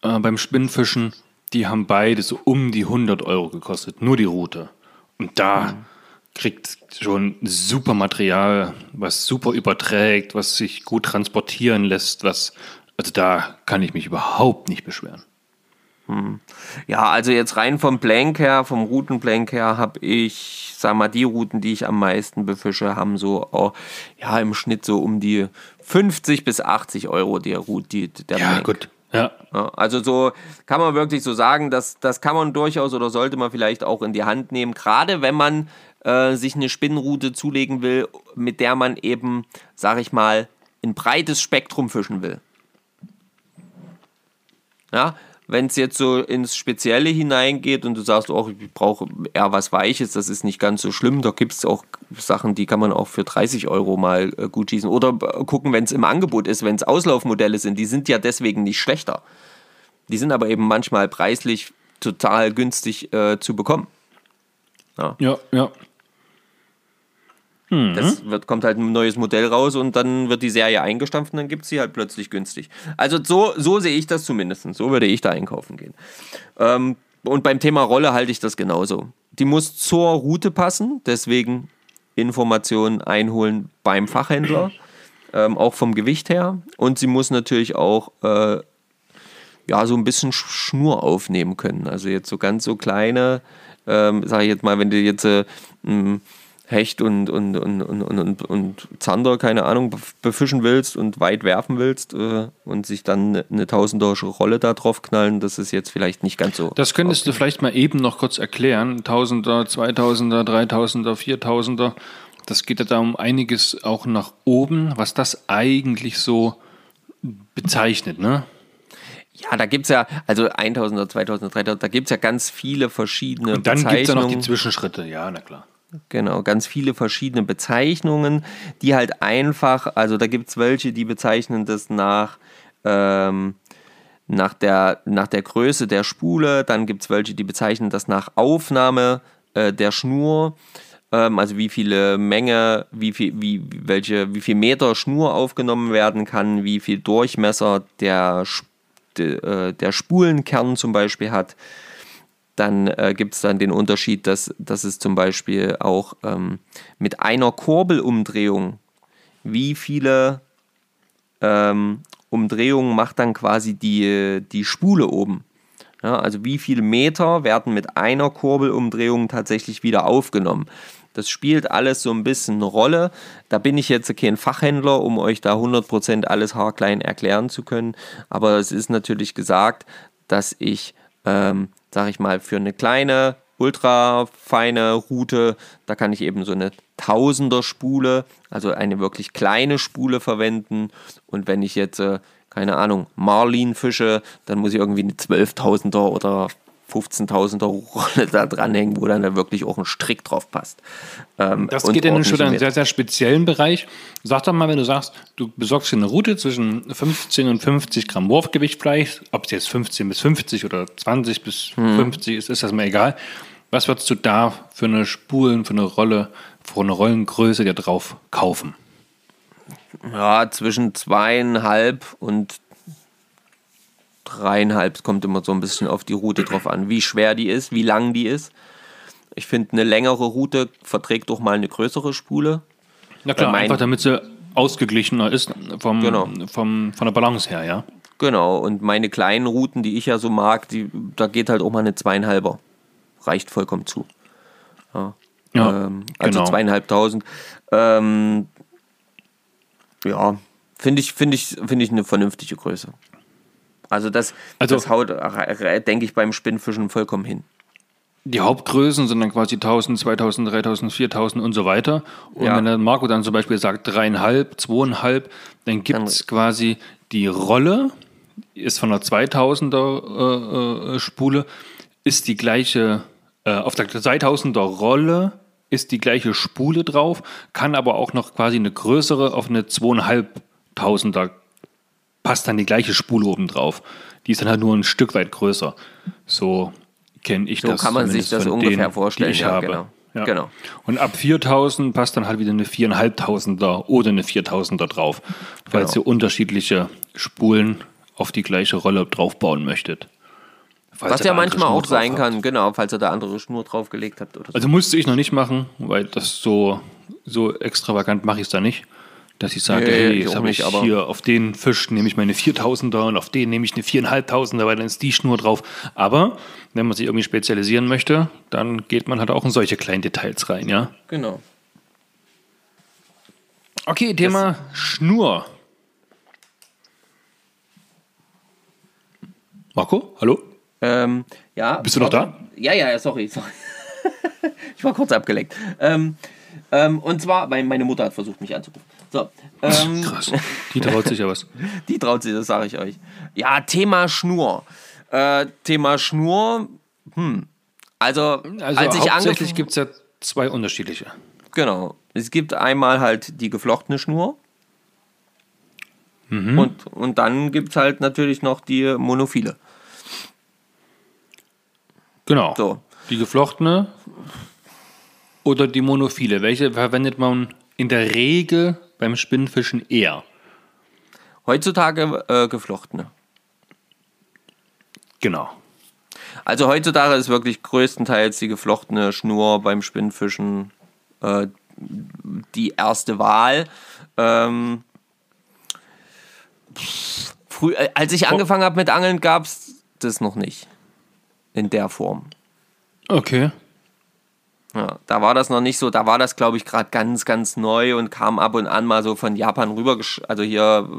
äh, beim Spinnfischen, die haben beide so um die 100 Euro gekostet, nur die Route. Und da kriegt schon super Material, was super überträgt, was sich gut transportieren lässt, was, also da kann ich mich überhaupt nicht beschweren. Ja, also jetzt rein vom Blank her, vom Routenblank her, habe ich, sag mal, die Routen, die ich am meisten befische, haben so, oh, ja, im Schnitt so um die 50 bis 80 Euro der Route, die, der Ja, Blank. gut. Ja, also so kann man wirklich so sagen, dass das kann man durchaus oder sollte man vielleicht auch in die Hand nehmen, gerade wenn man äh, sich eine Spinnroute zulegen will, mit der man eben, sag ich mal, ein breites Spektrum fischen will. Ja, wenn es jetzt so ins Spezielle hineingeht und du sagst, oh, ich brauche eher was Weiches, das ist nicht ganz so schlimm. Da gibt es auch Sachen, die kann man auch für 30 Euro mal äh, gut schießen. Oder äh, gucken, wenn es im Angebot ist, wenn es Auslaufmodelle sind, die sind ja deswegen nicht schlechter. Die sind aber eben manchmal preislich total günstig äh, zu bekommen. ja, ja. Das wird, kommt halt ein neues Modell raus und dann wird die Serie eingestampft und dann gibt es sie halt plötzlich günstig. Also so, so sehe ich das zumindest. So würde ich da einkaufen gehen. Ähm, und beim Thema Rolle halte ich das genauso. Die muss zur Route passen, deswegen Informationen einholen beim Fachhändler, (clears throat) ähm, auch vom Gewicht her. Und sie muss natürlich auch äh, ja, so ein bisschen Sch- Schnur aufnehmen können. Also jetzt so ganz so kleine ähm, sage ich jetzt mal, wenn du jetzt äh, Hecht und, und, und, und, und, und, Zander, keine Ahnung, bef- befischen willst und weit werfen willst äh, und sich dann eine tausenderische Rolle da drauf knallen, das ist jetzt vielleicht nicht ganz so. Das könntest du vielleicht mal eben noch kurz erklären. Tausender, Zweitausender, Dreitausender, Viertausender. Das geht ja da um einiges auch nach oben, was das eigentlich so bezeichnet, ne? Ja, da gibt es ja, also 1000er, 2000er, 3000, da gibt es ja ganz viele verschiedene Und dann gibt es ja noch die. Zwischenschritte, ja, na klar. Genau, ganz viele verschiedene Bezeichnungen, die halt einfach, also da gibt es welche, die bezeichnen das nach, ähm, nach, der, nach der Größe der Spule, dann gibt es welche, die bezeichnen das nach Aufnahme äh, der Schnur, ähm, also wie viele Menge, wie viel, wie, welche, wie viel Meter Schnur aufgenommen werden kann, wie viel Durchmesser der, de, äh, der Spulenkern zum Beispiel hat dann äh, gibt es dann den Unterschied, dass, dass es zum Beispiel auch ähm, mit einer Kurbelumdrehung, wie viele ähm, Umdrehungen macht dann quasi die, die Spule oben. Ja, also wie viele Meter werden mit einer Kurbelumdrehung tatsächlich wieder aufgenommen. Das spielt alles so ein bisschen eine Rolle. Da bin ich jetzt kein Fachhändler, um euch da 100% alles haarklein erklären zu können. Aber es ist natürlich gesagt, dass ich, ähm, sag ich mal, für eine kleine, ultra feine Route, da kann ich eben so eine Tausender-Spule, also eine wirklich kleine Spule verwenden. Und wenn ich jetzt, äh, keine Ahnung, Marlin fische, dann muss ich irgendwie eine 12.000er oder 15.000er Rolle da dranhängen, wo dann da wirklich auch ein Strick drauf passt. Ähm, Das geht ja nun schon in einen sehr, sehr speziellen Bereich. Sag doch mal, wenn du sagst, du besorgst dir eine Route zwischen 15 und 50 Gramm Wurfgewicht vielleicht, ob es jetzt 15 bis 50 oder 20 bis Hm. 50 ist, ist das mir egal. Was würdest du da für eine Spulen, für eine Rolle, für eine Rollengröße dir drauf kaufen? Ja, zwischen zweieinhalb und dreieinhalb. Es kommt immer so ein bisschen auf die Route drauf an, wie schwer die ist, wie lang die ist. Ich finde, eine längere Route verträgt doch mal eine größere Spule. Na klar, mein- einfach damit sie ausgeglichener ist vom, Genau. vom, von der Balance her, ja. Genau, und meine kleinen Routen, die ich ja so mag, die, da geht halt auch mal eine zweieinhalber. Reicht vollkommen zu. Ja, ähm, also genau. zweieinhalbtausend. Ähm, ja, finde ich, finde ich, finde ich eine vernünftige Größe. Also das, Also- das haut, äh, denke ich, beim Spinnfischen vollkommen hin. Die Hauptgrößen sind dann quasi 1000, 2000, 3000, 4000 und so weiter. Und Ja. wenn der Marco dann zum Beispiel sagt dreieinhalb, zweieinhalb, dann gibt es quasi die Rolle, ist von der 2000er äh, äh, Spule, ist die gleiche, äh, auf der 2000er Rolle ist die gleiche Spule drauf, kann aber auch noch quasi eine größere auf eine 2500er passt dann die gleiche Spule oben drauf. Die ist dann halt nur ein Stück weit größer. So kenne ich So das. kann man sich das ungefähr denen, vorstellen, ich ja, habe. genau. Ja. Genau. Und ab 4000 passt dann halt wieder eine 4500er oder eine 4000er drauf, falls Genau. ihr unterschiedliche Spulen auf die gleiche Rolle draufbauen möchtet. Was ja manchmal auch sein habt. kann, genau, falls ihr da andere Schnur draufgelegt habt oder so. Also musste ich noch nicht machen, weil das so, so extravagant mache ich es da nicht. Dass ich sage, Nee, hey, jetzt habe ich hier auf den Fisch nehme ich meine 4000er und auf den nehme ich eine 4500er, weil dann ist die Schnur drauf. Aber wenn man sich irgendwie spezialisieren möchte, dann geht man halt auch in solche kleinen Details rein, ja. Genau. Okay, Thema Schnur. Marco, hallo? Ähm, ja. Bist du noch da? Ja, ja, ja, sorry, sorry. (laughs) ich war kurz abgelenkt. Ähm, ähm, und zwar, weil meine Mutter hat versucht, mich anzurufen. So, ähm, (laughs) Krass. Die traut sich ja was. (laughs) die traut sich, das sage ich euch. Ja, Thema Schnur. Äh, Thema Schnur, hm. Also, Also als ich hauptsächlich gibt es ja zwei unterschiedliche. Genau. Es gibt einmal halt die geflochtene Schnur. Mhm. Und, und dann gibt es halt natürlich noch die Monophile. Genau. So. Die geflochtene oder die monophile. Welche verwendet man in der Regel beim Spinnfischen eher? Heutzutage äh, geflochtene. Genau. Also heutzutage ist wirklich größtenteils die geflochtene Schnur beim Spinnfischen äh, die erste Wahl. Ähm, früh, äh, als ich angefangen habe mit Angeln, gab es das noch nicht. In der Form. Okay. Ja, da war das noch nicht so, da war das, glaube ich, gerade ganz, ganz neu und kam ab und an mal so von Japan rüber, also hier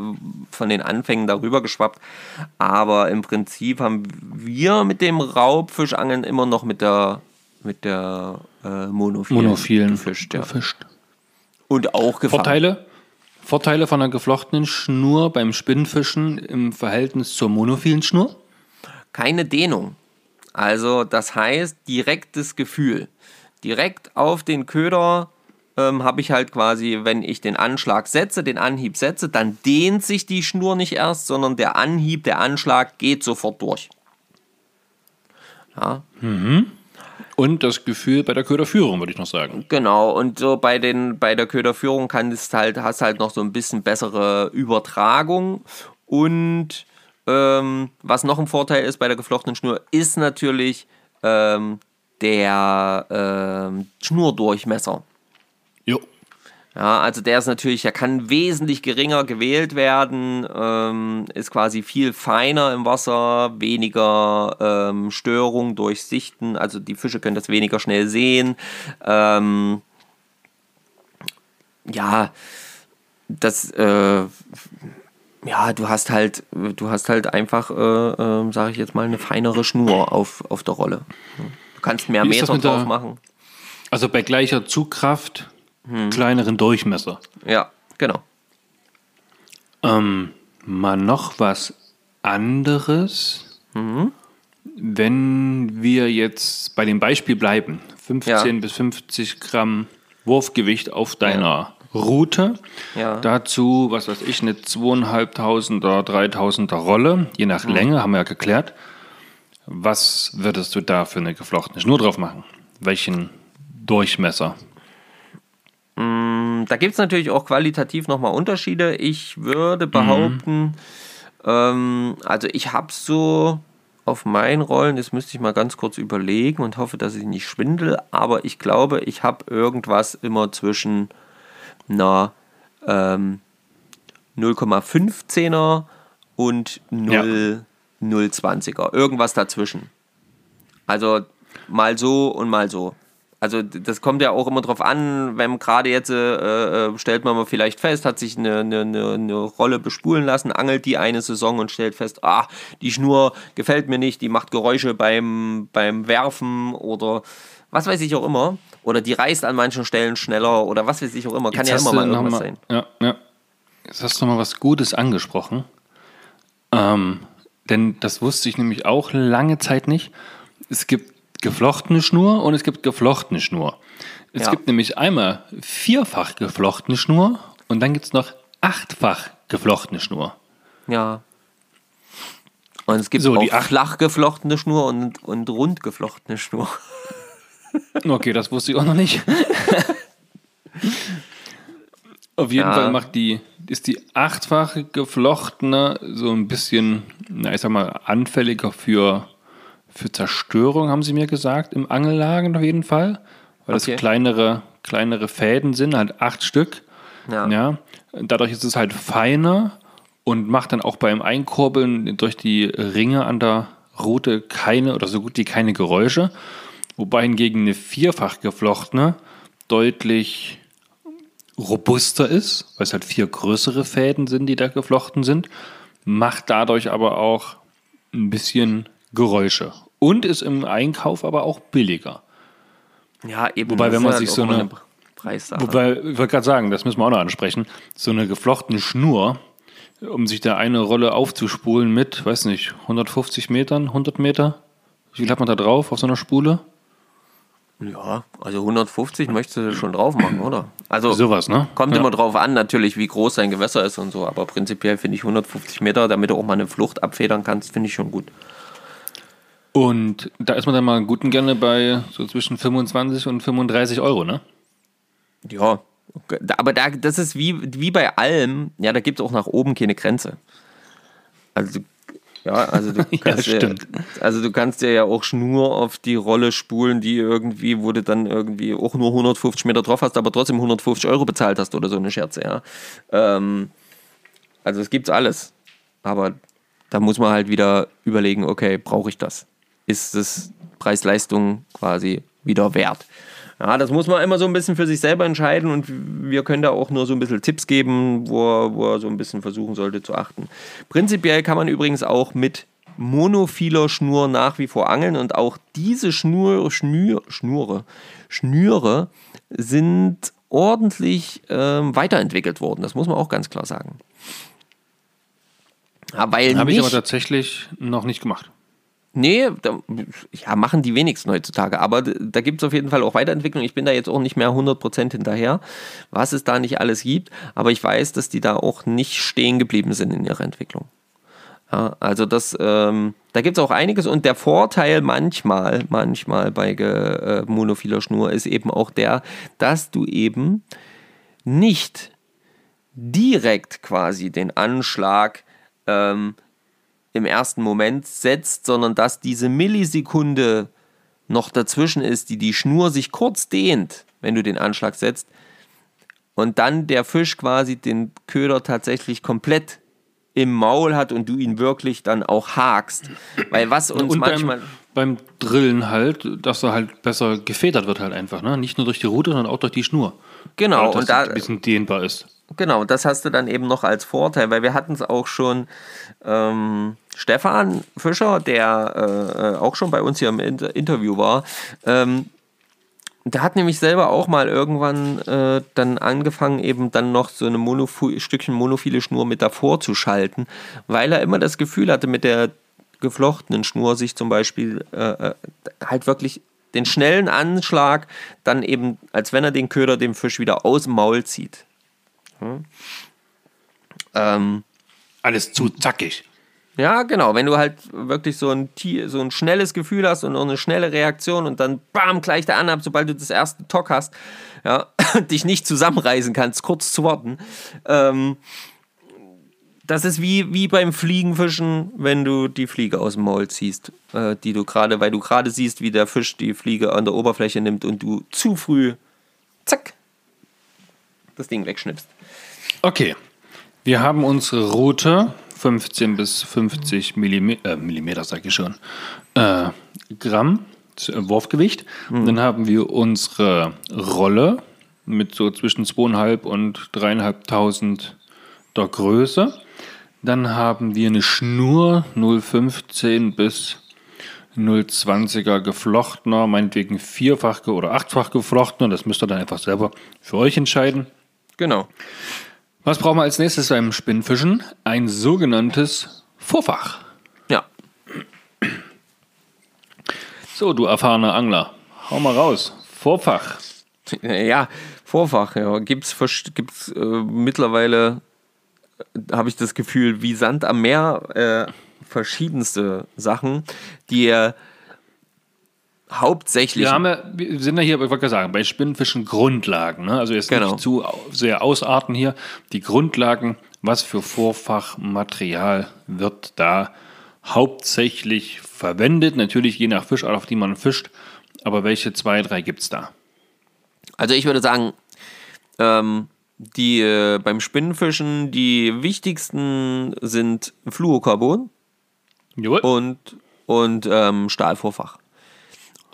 von den Anfängen darüber geschwappt. Aber im Prinzip haben wir mit dem Raubfischangeln immer noch mit der, mit der äh, Monophilen, Monophilen gefischt. Ja. gefischt. Und auch gefangen. Vorteile? Vorteile von einer geflochtenen Schnur beim Spinnfischen im Verhältnis zur monophilen Schnur? Keine Dehnung. Also das heißt direktes Gefühl. Direkt auf den Köder ähm, habe ich halt quasi, wenn ich den Anschlag setze, den Anhieb setze, dann dehnt sich die Schnur nicht erst, sondern der Anhieb, der Anschlag geht sofort durch. Ja, Und das Gefühl bei der Köderführung, würde ich noch sagen. Genau, und so bei, den, bei der Köderführung kannst halt, hast halt noch so ein bisschen bessere Übertragung. Und ähm, was noch ein Vorteil ist bei der geflochtenen Schnur, ist natürlich ähm, der ähm, Schnurdurchmesser. Jo. Ja, also der ist natürlich, der kann wesentlich geringer gewählt werden, ähm, ist quasi viel feiner im Wasser, weniger ähm, Störung durch Sichten, also die Fische können das weniger schnell sehen. Ähm, ja, das, äh, ja, du hast halt, du hast halt einfach, äh, äh, sage ich jetzt mal, eine feinere Schnur auf, auf der Rolle. Du kannst mehr Meter mit der- drauf machen. Also bei gleicher Zugkraft kleineren Durchmesser. Ja, genau. Ähm, mal noch was anderes. Wenn wir jetzt bei dem Beispiel bleiben, 15 Ja. bis 50 Gramm Wurfgewicht auf deiner Route, Ja. dazu, was weiß ich, eine 2500er, 3000er Rolle, je nach Länge, haben wir ja geklärt. Was würdest du da für eine geflochtene Schnur drauf machen? Welchen Durchmesser? Da gibt es natürlich auch qualitativ nochmal Unterschiede. Ich würde behaupten, ähm, also ich habe so auf meinen Rollen, das müsste ich mal ganz kurz überlegen und hoffe, dass ich nicht schwindel, aber ich glaube, ich habe irgendwas immer zwischen einer ähm, 0,15er und 0, 0,20er. Irgendwas dazwischen. Also mal so und mal so. Also das kommt ja auch immer drauf an, wenn gerade jetzt äh, äh, stellt man mal vielleicht fest, hat sich eine, eine, eine, Rolle bespulen lassen, angelt die eine Saison und stellt fest, ah, die Schnur gefällt mir nicht, die macht Geräusche beim, beim Werfen oder was weiß ich auch immer. Oder die reißt an manchen Stellen schneller oder was weiß ich auch immer. Kann Jetzt ja immer mal irgendwas mal- sein. Ja, ja. Jetzt hast du mal was Gutes angesprochen. Ähm, denn das wusste ich nämlich auch lange Zeit nicht. Es gibt geflochtene Schnur und es gibt geflochtene Schnur. Es Ja. gibt nämlich einmal vierfach geflochtene Schnur und dann gibt es noch achtfach geflochtene Schnur. Ja. Und es gibt So, auch flach geflochtene Schnur und, und rund geflochtene Schnur. (laughs) Okay, das wusste ich auch noch nicht. (laughs) Auf jeden Ja. Fall macht die, ist die achtfache geflochtene so ein bisschen, na, ich sag mal, anfälliger für, für Zerstörung, haben sie mir gesagt, im Angellagen auf jeden Fall. Weil Okay. das kleinere, kleinere Fäden sind, halt acht Stück. Ja. Ja. Dadurch ist es halt feiner und macht dann auch beim Einkurbeln durch die Ringe an der Rute keine oder so gut wie keine Geräusche. Wobei hingegen eine vierfach geflochtene deutlich robuster ist, weil es halt vier größere Fäden sind, die da geflochten sind, macht dadurch aber auch ein bisschen Geräusche. Und ist im Einkauf aber auch billiger. Ja, eben. Wobei, wenn man ist sich so eine- Preissache. Wobei, ich wollte gerade sagen, das müssen wir auch noch ansprechen, so eine geflochtene Schnur, um sich da eine Rolle aufzuspulen mit, weiß nicht, 150 Metern, 100 Meter? Wie viel hat man da drauf auf so einer Spule? Ja, also 150 möchtest du schon drauf machen, oder? Also Sowas, ne? kommt Ja. immer drauf an, natürlich, wie groß dein Gewässer ist und so, aber prinzipiell finde ich 150 Meter, damit du auch mal eine Flucht abfedern kannst, finde ich schon gut. Und da ist man dann mal gut und gerne bei so zwischen 25 und 35 Euro, ne? Ja, okay. Aber da, das ist wie, wie bei allem, ja, da gibt es auch nach oben keine Grenze. Also, ja, also du (laughs) Ja, kannst dir- stimmt. also du kannst dir ja auch Schnur auf die Rolle spulen, die irgendwie, wo du dann irgendwie auch nur 150 Meter drauf hast, aber trotzdem 150 Euro bezahlt hast oder so eine Scherze, ja. Ähm, also es gibt's alles. Aber da muss man halt wieder überlegen, okay, brauche ich das? Ist es Preis-Leistung quasi wieder wert? Ja, das muss man immer so ein bisschen für sich selber entscheiden und wir können da auch nur so ein bisschen Tipps geben, wo er, wo er so ein bisschen versuchen sollte zu achten. Prinzipiell kann man übrigens auch mit monophiler Schnur nach wie vor angeln und auch diese Schnur, Schnür, Schnure, Schnüre sind ordentlich ähm, weiterentwickelt worden. Das muss man auch ganz klar sagen. Ja, Habe ich aber tatsächlich noch nicht gemacht. Nee, da, ja, machen die wenigsten heutzutage. Aber da gibt es auf jeden Fall auch Weiterentwicklung. Ich bin da jetzt auch nicht mehr 100% hinterher, was es da nicht alles gibt. Aber ich weiß, dass die da auch nicht stehen geblieben sind in ihrer Entwicklung. Ja, also das, ähm, da gibt es auch einiges. Und der Vorteil manchmal, manchmal bei äh, monophiler Schnur ist eben auch der, dass du eben nicht direkt quasi den Anschlag ähm, im ersten Moment setzt, sondern dass diese Millisekunde noch dazwischen ist, die die Schnur sich kurz dehnt, wenn du den Anschlag setzt, und dann der Fisch quasi den Köder tatsächlich komplett im Maul hat und du ihn wirklich dann auch hakst. Weil was uns Und manchmal. beim, beim Drillen halt, dass er halt besser gefedert wird halt einfach. Ne? Nicht nur durch die Rute, sondern auch durch die Schnur. Genau, Weil und da, ein bisschen dehnbar ist. Genau, das hast du dann eben noch als Vorteil, weil wir hatten es auch schon ähm, Stefan Fischer, der äh, auch schon bei uns hier im Inter Interview war. Ähm, der hat nämlich selber auch mal irgendwann äh, dann angefangen, eben dann noch so eine Monoph Stückchen monophile Schnur mit davor zu schalten, weil er immer das Gefühl hatte, mit der geflochtenen Schnur sich zum Beispiel äh, äh, halt wirklich den schnellen Anschlag dann eben, als wenn er den Köder dem Fisch wieder aus dem Maul zieht. Ähm, Alles zu zackig. Ja, genau. Wenn du halt wirklich so ein, so ein schnelles Gefühl hast und eine schnelle Reaktion und dann bam, gleich der Anhab, sobald du das erste Tock hast, ja, (laughs) dich nicht zusammenreißen kannst, kurz zu warten. Ähm, das ist wie, wie beim Fliegenfischen, wenn du die Fliege aus dem Maul ziehst, äh, die du gerade, weil du gerade siehst, wie der Fisch die Fliege an der Oberfläche nimmt und du zu früh, zack, das Ding wegschnippst. Okay. Wir haben unsere Route 15 bis 50 Millimeter, äh, Millimeter sag ich schon, äh, Gramm äh, Wurfgewicht. Dann haben wir unsere Rolle mit so zwischen 2.500 und 3.500 der Größe. Dann haben wir eine Schnur 0,15 bis 0,20er geflochtener, meinetwegen vierfach oder achtfach geflochtener. Das müsst ihr dann einfach selber für euch entscheiden. Genau. Was brauchen wir als nächstes beim Spinnfischen? Ein sogenanntes Vorfach. Ja. So, du erfahrener Angler, hau mal raus. Vorfach. Ja, Vorfach, ja. Gibt's, gibt's äh, mittlerweile, äh, habe ich das Gefühl, wie Sand am Meer, äh, verschiedenste Sachen, die äh, hauptsächlich. Wir, haben ja, wir sind ja hier, ich wollte gerade sagen, bei Spinnfischen Grundlagen. Ne? Also jetzt Genau. nicht zu sehr ausarten hier. Die Grundlagen, was für Vorfachmaterial wird da hauptsächlich verwendet? Natürlich je nach Fischart, auf die man fischt. Aber welche zwei, drei gibt es da? Also ich würde sagen, ähm, die äh, beim Spinnenfischen die wichtigsten sind Fluorocarbon und, und ähm, Stahlvorfach.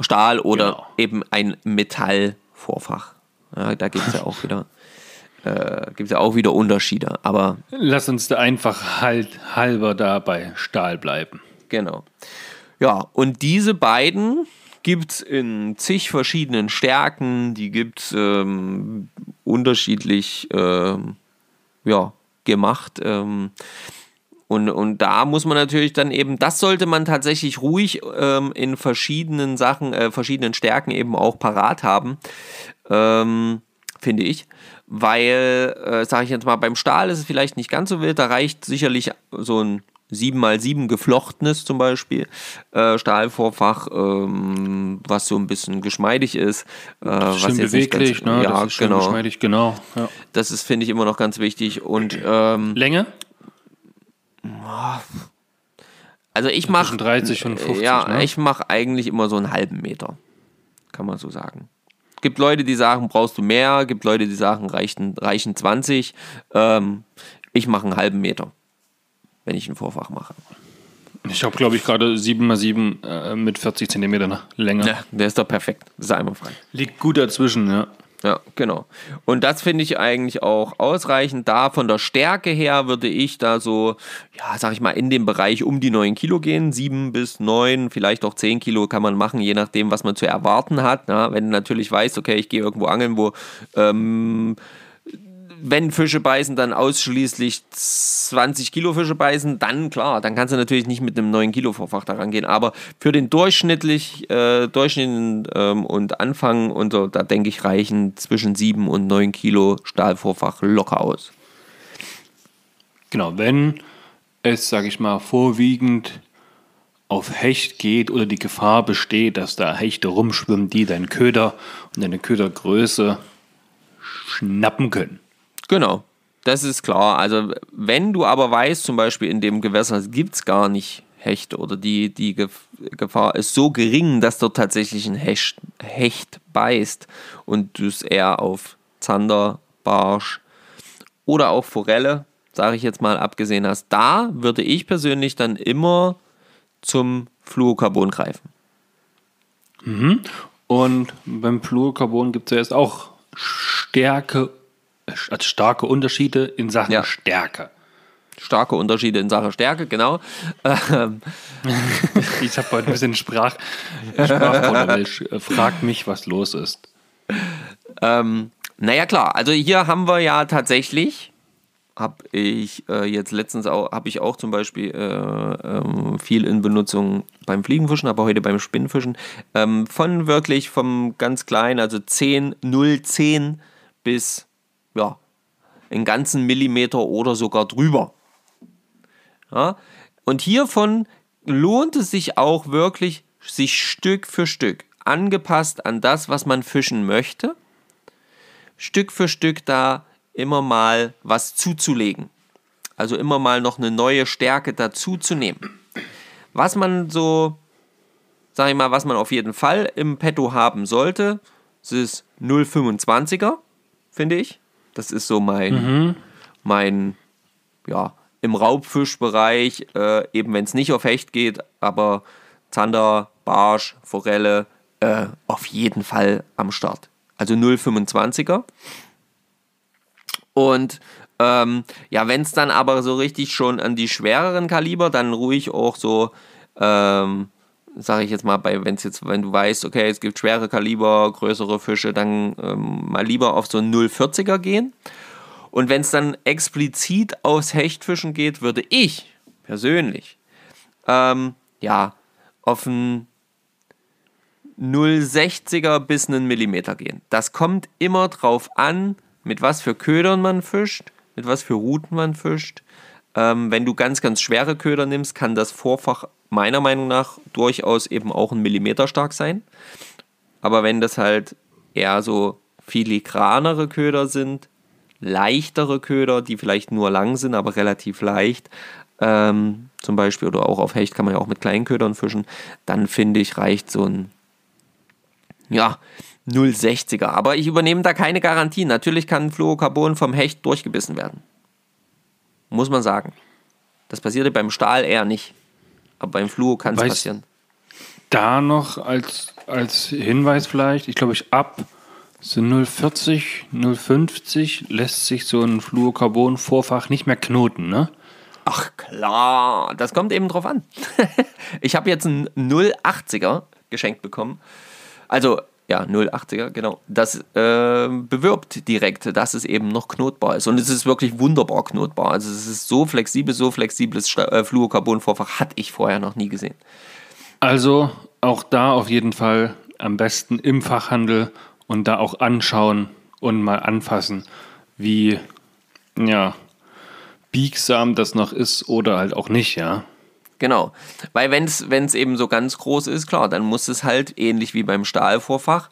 Stahl oder Genau. eben ein Metallvorfach. Ja, da gibt es ja auch wieder. (laughs) Äh, gibt ja auch wieder Unterschiede, aber Lass uns da einfach halt halber da bei Stahl bleiben. Genau. Ja, und diese beiden gibt es in zig verschiedenen Stärken, die gibt es ähm, unterschiedlich ähm, ja, gemacht. Ähm, und, und da muss man natürlich dann eben, das sollte man tatsächlich ruhig ähm, in verschiedenen Sachen, äh, verschiedenen Stärken eben auch parat haben, ähm, finde ich. Weil, äh, sage ich jetzt mal, beim Stahl ist es vielleicht nicht ganz so wild, da reicht sicherlich so ein 7x7 geflochtenes zum Beispiel äh, Stahlvorfach, ähm, was so ein bisschen geschmeidig ist. Äh, was Schön beweglich, ganz, ne? Ja, das ist schön genau. geschmeidig, genau. Ja. Das ist, finde ich, immer noch ganz wichtig. Und ähm, Länge? Also ich mache Zwischen 30 und 50, Ja, ne? ich mache eigentlich immer so einen halben Meter. Kann man so sagen. Gibt Leute, die sagen, brauchst du mehr, gibt Leute, die sagen, reichen, reichen 20. Ähm, ich mache einen halben Meter, wenn ich ein Vorfach mache. Ich habe, glaube ich, gerade 7x7 äh, mit 40 cm Länge. Ja, der ist doch perfekt. Das ist einmal frei. Liegt gut dazwischen, ja. Ja, genau. Und das finde ich eigentlich auch ausreichend. Da von der Stärke her würde ich da so, ja, sag ich mal, in dem Bereich um die 9 Kilo gehen. 7 bis 9, vielleicht auch 10 Kilo kann man machen, je nachdem, was man zu erwarten hat. Na, wenn du natürlich weißt, okay, ich gehe irgendwo angeln, wo ähm, wenn Fische beißen, dann ausschließlich 20 Kilo Fische beißen, dann klar, dann kannst du natürlich nicht mit einem 9 Kilo Vorfach daran gehen. Aber für den durchschnittlich, äh, Durchschnitt ähm, und Anfang und so, da denke ich, reichen zwischen 7 und 9 Kilo Stahlvorfach locker aus. Genau, wenn es, sage ich mal, vorwiegend auf Hecht geht oder die Gefahr besteht, dass da Hechte rumschwimmen, die deinen Köder und deine Ködergröße schnappen können. Genau, das ist klar. Also wenn du aber weißt, zum Beispiel in dem Gewässer gibt es gar nicht Hechte oder die, die Gefahr ist so gering, dass dort tatsächlich ein Hecht, Hecht beißt und du es eher auf Zander, Barsch oder auch Forelle, sage ich jetzt mal, abgesehen hast, da würde ich persönlich dann immer zum Fluorocarbon greifen. Mhm. Und beim Fluorocarbon gibt es ja jetzt auch Stärke also starke Unterschiede in Sachen ja. Stärke. Starke Unterschiede in Sachen Stärke, genau. Ähm. (laughs) ich habe heute ein bisschen Sprach, Sprachprotokoll. Frag mich, was los ist. Ähm, naja, klar. Also hier haben wir ja tatsächlich, habe ich äh, jetzt letztens auch, habe ich auch zum Beispiel äh, ähm, viel in Benutzung beim Fliegenfischen, aber heute beim Spinnenfischen, ähm, von wirklich vom ganz kleinen, also 10, 0, 10 bis ja, einen ganzen Millimeter oder sogar drüber. Ja, und hiervon lohnt es sich auch wirklich, sich Stück für Stück, angepasst an das, was man fischen möchte, Stück für Stück da immer mal was zuzulegen. Also immer mal noch eine neue Stärke dazu zu nehmen. Was man so, sag ich mal, was man auf jeden Fall im Petto haben sollte, das ist 0,25er, finde ich. Das ist so mein, mhm. mein ja, im Raubfischbereich, äh, eben wenn es nicht auf Hecht geht, aber Zander, Barsch, Forelle, äh, auf jeden Fall am Start. Also 0,25er. Und ähm, ja, wenn es dann aber so richtig schon an die schwereren Kaliber, dann ruhig auch so ähm, sage ich jetzt mal, bei, wenn's jetzt, wenn du weißt, okay, es gibt schwere Kaliber, größere Fische, dann ähm, mal lieber auf so einen 040er gehen. Und wenn es dann explizit aus Hechtfischen geht, würde ich persönlich ähm, ja auf einen 060er bis einen Millimeter gehen. Das kommt immer drauf an, mit was für Ködern man fischt, mit was für Routen man fischt. Ähm, wenn du ganz, ganz schwere Köder nimmst, kann das Vorfach meiner Meinung nach durchaus eben auch ein Millimeter stark sein. Aber wenn das halt eher so filigranere Köder sind, leichtere Köder, die vielleicht nur lang sind, aber relativ leicht, ähm, zum Beispiel, oder auch auf Hecht kann man ja auch mit kleinen Ködern fischen, dann finde ich, reicht so ein, ja, 0,60er. Aber ich übernehme da keine Garantie. Natürlich kann Fluorocarbon vom Hecht durchgebissen werden. Muss man sagen. Das passierte beim Stahl eher nicht. Aber beim Fluo kann es passieren. Da noch als, als Hinweis vielleicht, ich glaube, ich ab so 040, 050 lässt sich so ein Fluorocarbon-Vorfach nicht mehr knoten, ne? Ach klar, das kommt eben drauf an. (laughs) ich habe jetzt einen 080er geschenkt bekommen. Also ja, 080er, genau, das äh, bewirbt direkt, dass es eben noch knotbar ist. Und es ist wirklich wunderbar knotbar. Also es ist so flexibel, so flexibles äh, Fluorocarbon-Vorfach hatte ich vorher noch nie gesehen. Also auch da auf jeden Fall am besten im Fachhandel und da auch anschauen und mal anfassen, wie ja, biegsam das noch ist oder halt auch nicht, ja. Genau. Weil wenn es eben so ganz groß ist, klar, dann muss es halt ähnlich wie beim Stahlvorfach,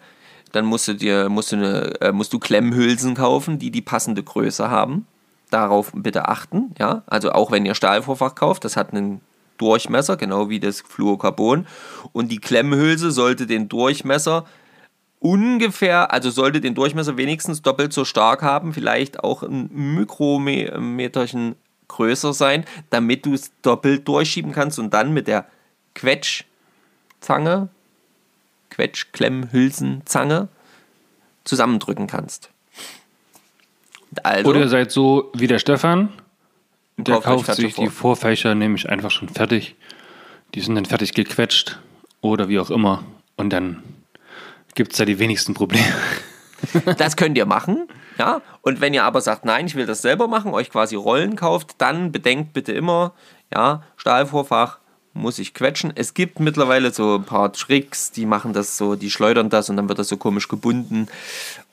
dann musst du dir musst du, eine, äh, musst du Klemmhülsen kaufen, die die passende Größe haben. Darauf bitte achten, ja. Also auch wenn ihr Stahlvorfach kauft, das hat einen Durchmesser, genau wie das Fluorocarbon. Und die Klemmhülse sollte den Durchmesser ungefähr, also sollte den Durchmesser wenigstens doppelt so stark haben, vielleicht auch ein Mikrometerchen größer sein, damit du es doppelt durchschieben kannst und dann mit der Quetschzange, Quetschklemmhülsenzange zusammendrücken kannst. Also, Oder ihr seid so wie der Stefan, der Kauft sich vor. die Vorfächer nämlich einfach schon fertig. Die sind dann fertig gequetscht oder wie auch immer. Und dann gibt es da die wenigsten Probleme. (laughs) Das könnt ihr machen, ja. Und wenn ihr aber sagt, nein, ich will das selber machen, euch quasi Rollen kauft, dann bedenkt bitte immer, ja, Stahlvorfach muss ich quetschen. Es gibt mittlerweile so ein paar Tricks, die machen das so, die schleudern das und dann wird das so komisch gebunden.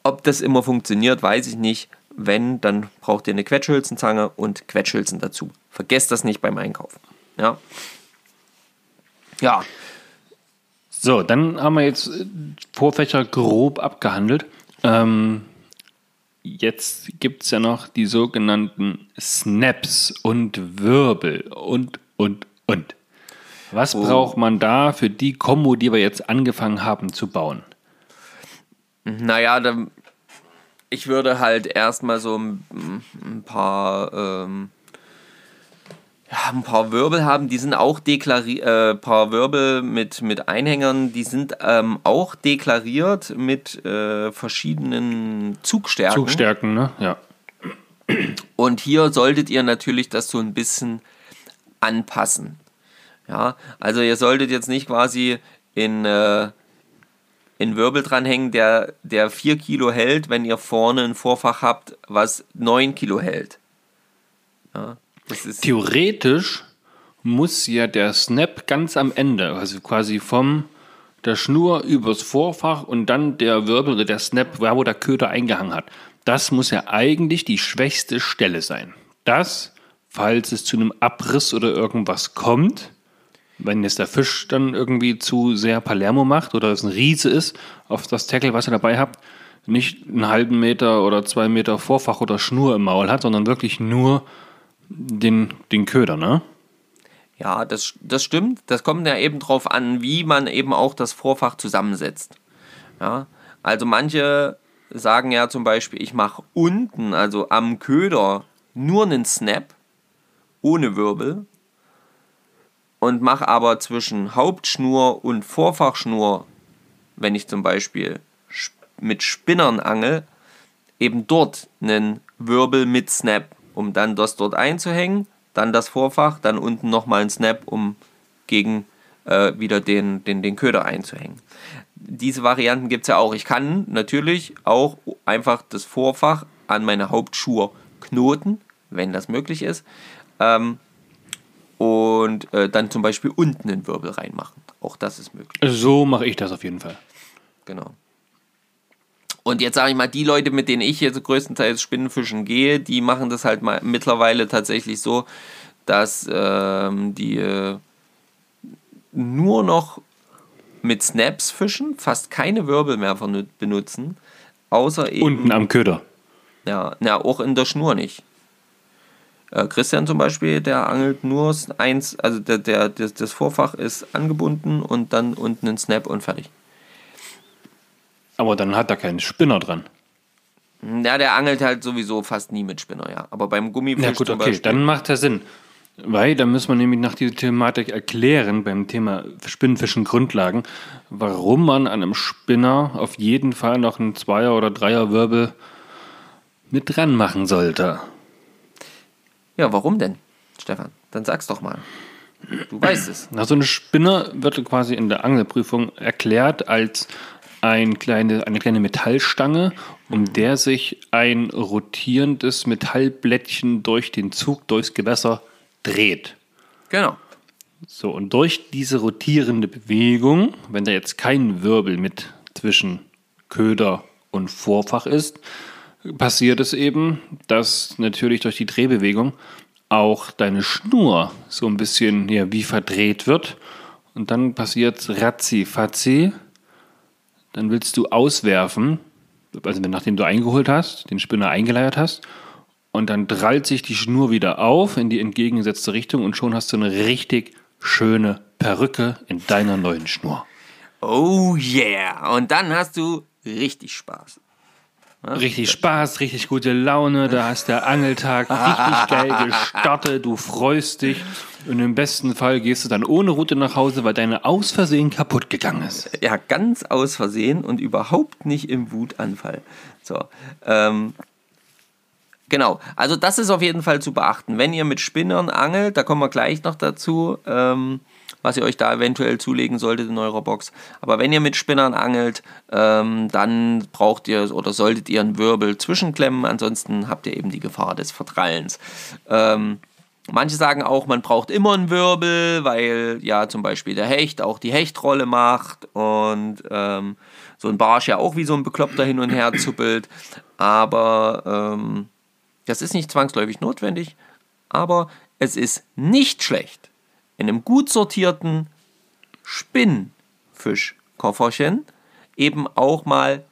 Ob das immer funktioniert, weiß ich nicht. Wenn, dann braucht ihr eine Quetschhülsenzange und Quetschhülsen dazu. Vergesst das nicht beim Einkaufen. Ja. Ja, So, dann haben wir jetzt äh, Vorfächer grob abgehandelt. Ähm, jetzt gibt es ja noch die sogenannten Snaps und Wirbel und, und, und. Was braucht man da für die Kombo, die wir jetzt angefangen haben zu bauen? Naja, dann, ich würde halt erstmal so ein, ein paar ähm, ein paar Wirbel haben, die sind auch deklariert, äh, paar Wirbel mit, mit Einhängern, die sind ähm, auch deklariert mit äh, verschiedenen Zugstärken. Zugstärken, ne? Ja. Und hier solltet ihr natürlich das so ein bisschen anpassen. Ja, also ihr solltet jetzt nicht quasi in, äh, in Wirbel dranhängen, der, der 4 Kilo hält, wenn ihr vorne ein Vorfach habt, was 9 Kilo hält. Ja, Theoretisch muss ja der Snap ganz am Ende, also quasi vom der Schnur übers Vorfach und dann der Wirbel oder der Snap, wo der Köder eingehangen hat. Das muss ja eigentlich die schwächste Stelle sein. Das, falls es zu einem Abriss oder irgendwas kommt, wenn jetzt der Fisch dann irgendwie zu sehr Palermo macht oder es ein Riese ist, auf das Tackle, was ihr dabei habt, nicht einen halben Meter oder zwei Meter Vorfach oder Schnur im Maul hat, sondern wirklich nur den, den Köder, ne? Ja, das, das stimmt. Das kommt ja eben drauf an, wie man eben auch das Vorfach zusammensetzt. Ja, also manche sagen ja zum Beispiel, ich mache unten, also am Köder, nur einen Snap ohne Wirbel und mache aber zwischen Hauptschnur und Vorfachschnur, wenn ich zum Beispiel sp- mit Spinnern angel, eben dort einen Wirbel mit Snap, um dann das dort einzuhängen, dann das Vorfach, dann unten nochmal ein Snap, um gegen äh, wieder den, den, den Köder einzuhängen. Diese Varianten gibt es ja auch. Ich kann natürlich auch einfach das Vorfach an meine Hauptschuhe knoten, wenn das möglich ist. Ähm, und äh, dann zum Beispiel unten einen Wirbel reinmachen. Auch das ist möglich. So mache ich das auf jeden Fall. Genau. Und jetzt sage ich mal, die Leute, mit denen ich jetzt größtenteils Spinnenfischen gehe, die machen das halt mal mittlerweile tatsächlich so, dass ähm, die äh, nur noch mit Snaps fischen, fast keine Wirbel mehr benutzen, außer eben Unten am Köder. ja, na, auch in der Schnur nicht. Äh, Christian zum Beispiel, der angelt nur eins, also der, der, das, das Vorfach ist angebunden und dann unten ein Snap und fertig. Aber dann hat er keinen Spinner dran. Ja, der angelt halt sowieso fast nie mit Spinner, ja. Aber beim Gummifisch Ja gut, okay, Beispiel. dann macht er Sinn. Weil, da müssen wir nämlich nach dieser Thematik erklären, beim Thema Spinnenfischen Grundlagen, warum man an einem Spinner auf jeden Fall noch einen Zweier- oder Dreierwirbel mit dran machen sollte. ja, warum denn, Stefan? Dann sag's doch mal. Du weißt es. Na, so ein Spinner wird quasi in der Angelprüfung erklärt als ein kleine, eine kleine Metallstange, um der sich ein rotierendes Metallblättchen durch den Zug durchs Gewässer dreht. Genau. So, und durch diese rotierende Bewegung, wenn da jetzt kein Wirbel mit zwischen Köder und Vorfach ist, passiert es eben, dass natürlich durch die Drehbewegung auch deine Schnur so ein bisschen ja, wie verdreht wird. Und dann passiert ratzi fatzi. Dann willst du auswerfen, also nachdem du eingeholt hast, den Spinner eingeleiert hast. Und dann drallt sich die Schnur wieder auf in die entgegengesetzte Richtung und schon hast du eine richtig schöne Perücke in deiner neuen Schnur. Oh yeah. Und dann hast du richtig Spaß. Richtig Spaß, richtig gute Laune, da hast der Angeltag richtig (laughs) geil gestartet, du freust dich und im besten Fall gehst du dann ohne Route nach Hause, weil deine aus Versehen kaputt gegangen ist. Ja, ganz aus Versehen und überhaupt nicht im Wutanfall. So, ähm, genau. Also das ist auf jeden Fall zu beachten. Wenn ihr mit Spinnern angelt, da kommen wir gleich noch dazu, ähm, was ihr euch da eventuell zulegen solltet in eurer Box. Aber wenn ihr mit Spinnern angelt, ähm, dann braucht ihr oder solltet ihr einen Wirbel zwischenklemmen, ansonsten habt ihr eben die Gefahr des Vertrallens. Ähm, Manche sagen auch, man braucht immer einen Wirbel, weil ja zum Beispiel der Hecht auch die Hechtrolle macht und ähm, so ein Barsch ja auch wie so ein Bekloppter hin und her zuppelt. Aber ähm, das ist nicht zwangsläufig notwendig. Aber es ist nicht schlecht, in einem gut sortierten Spinnfischkofferchen eben auch mal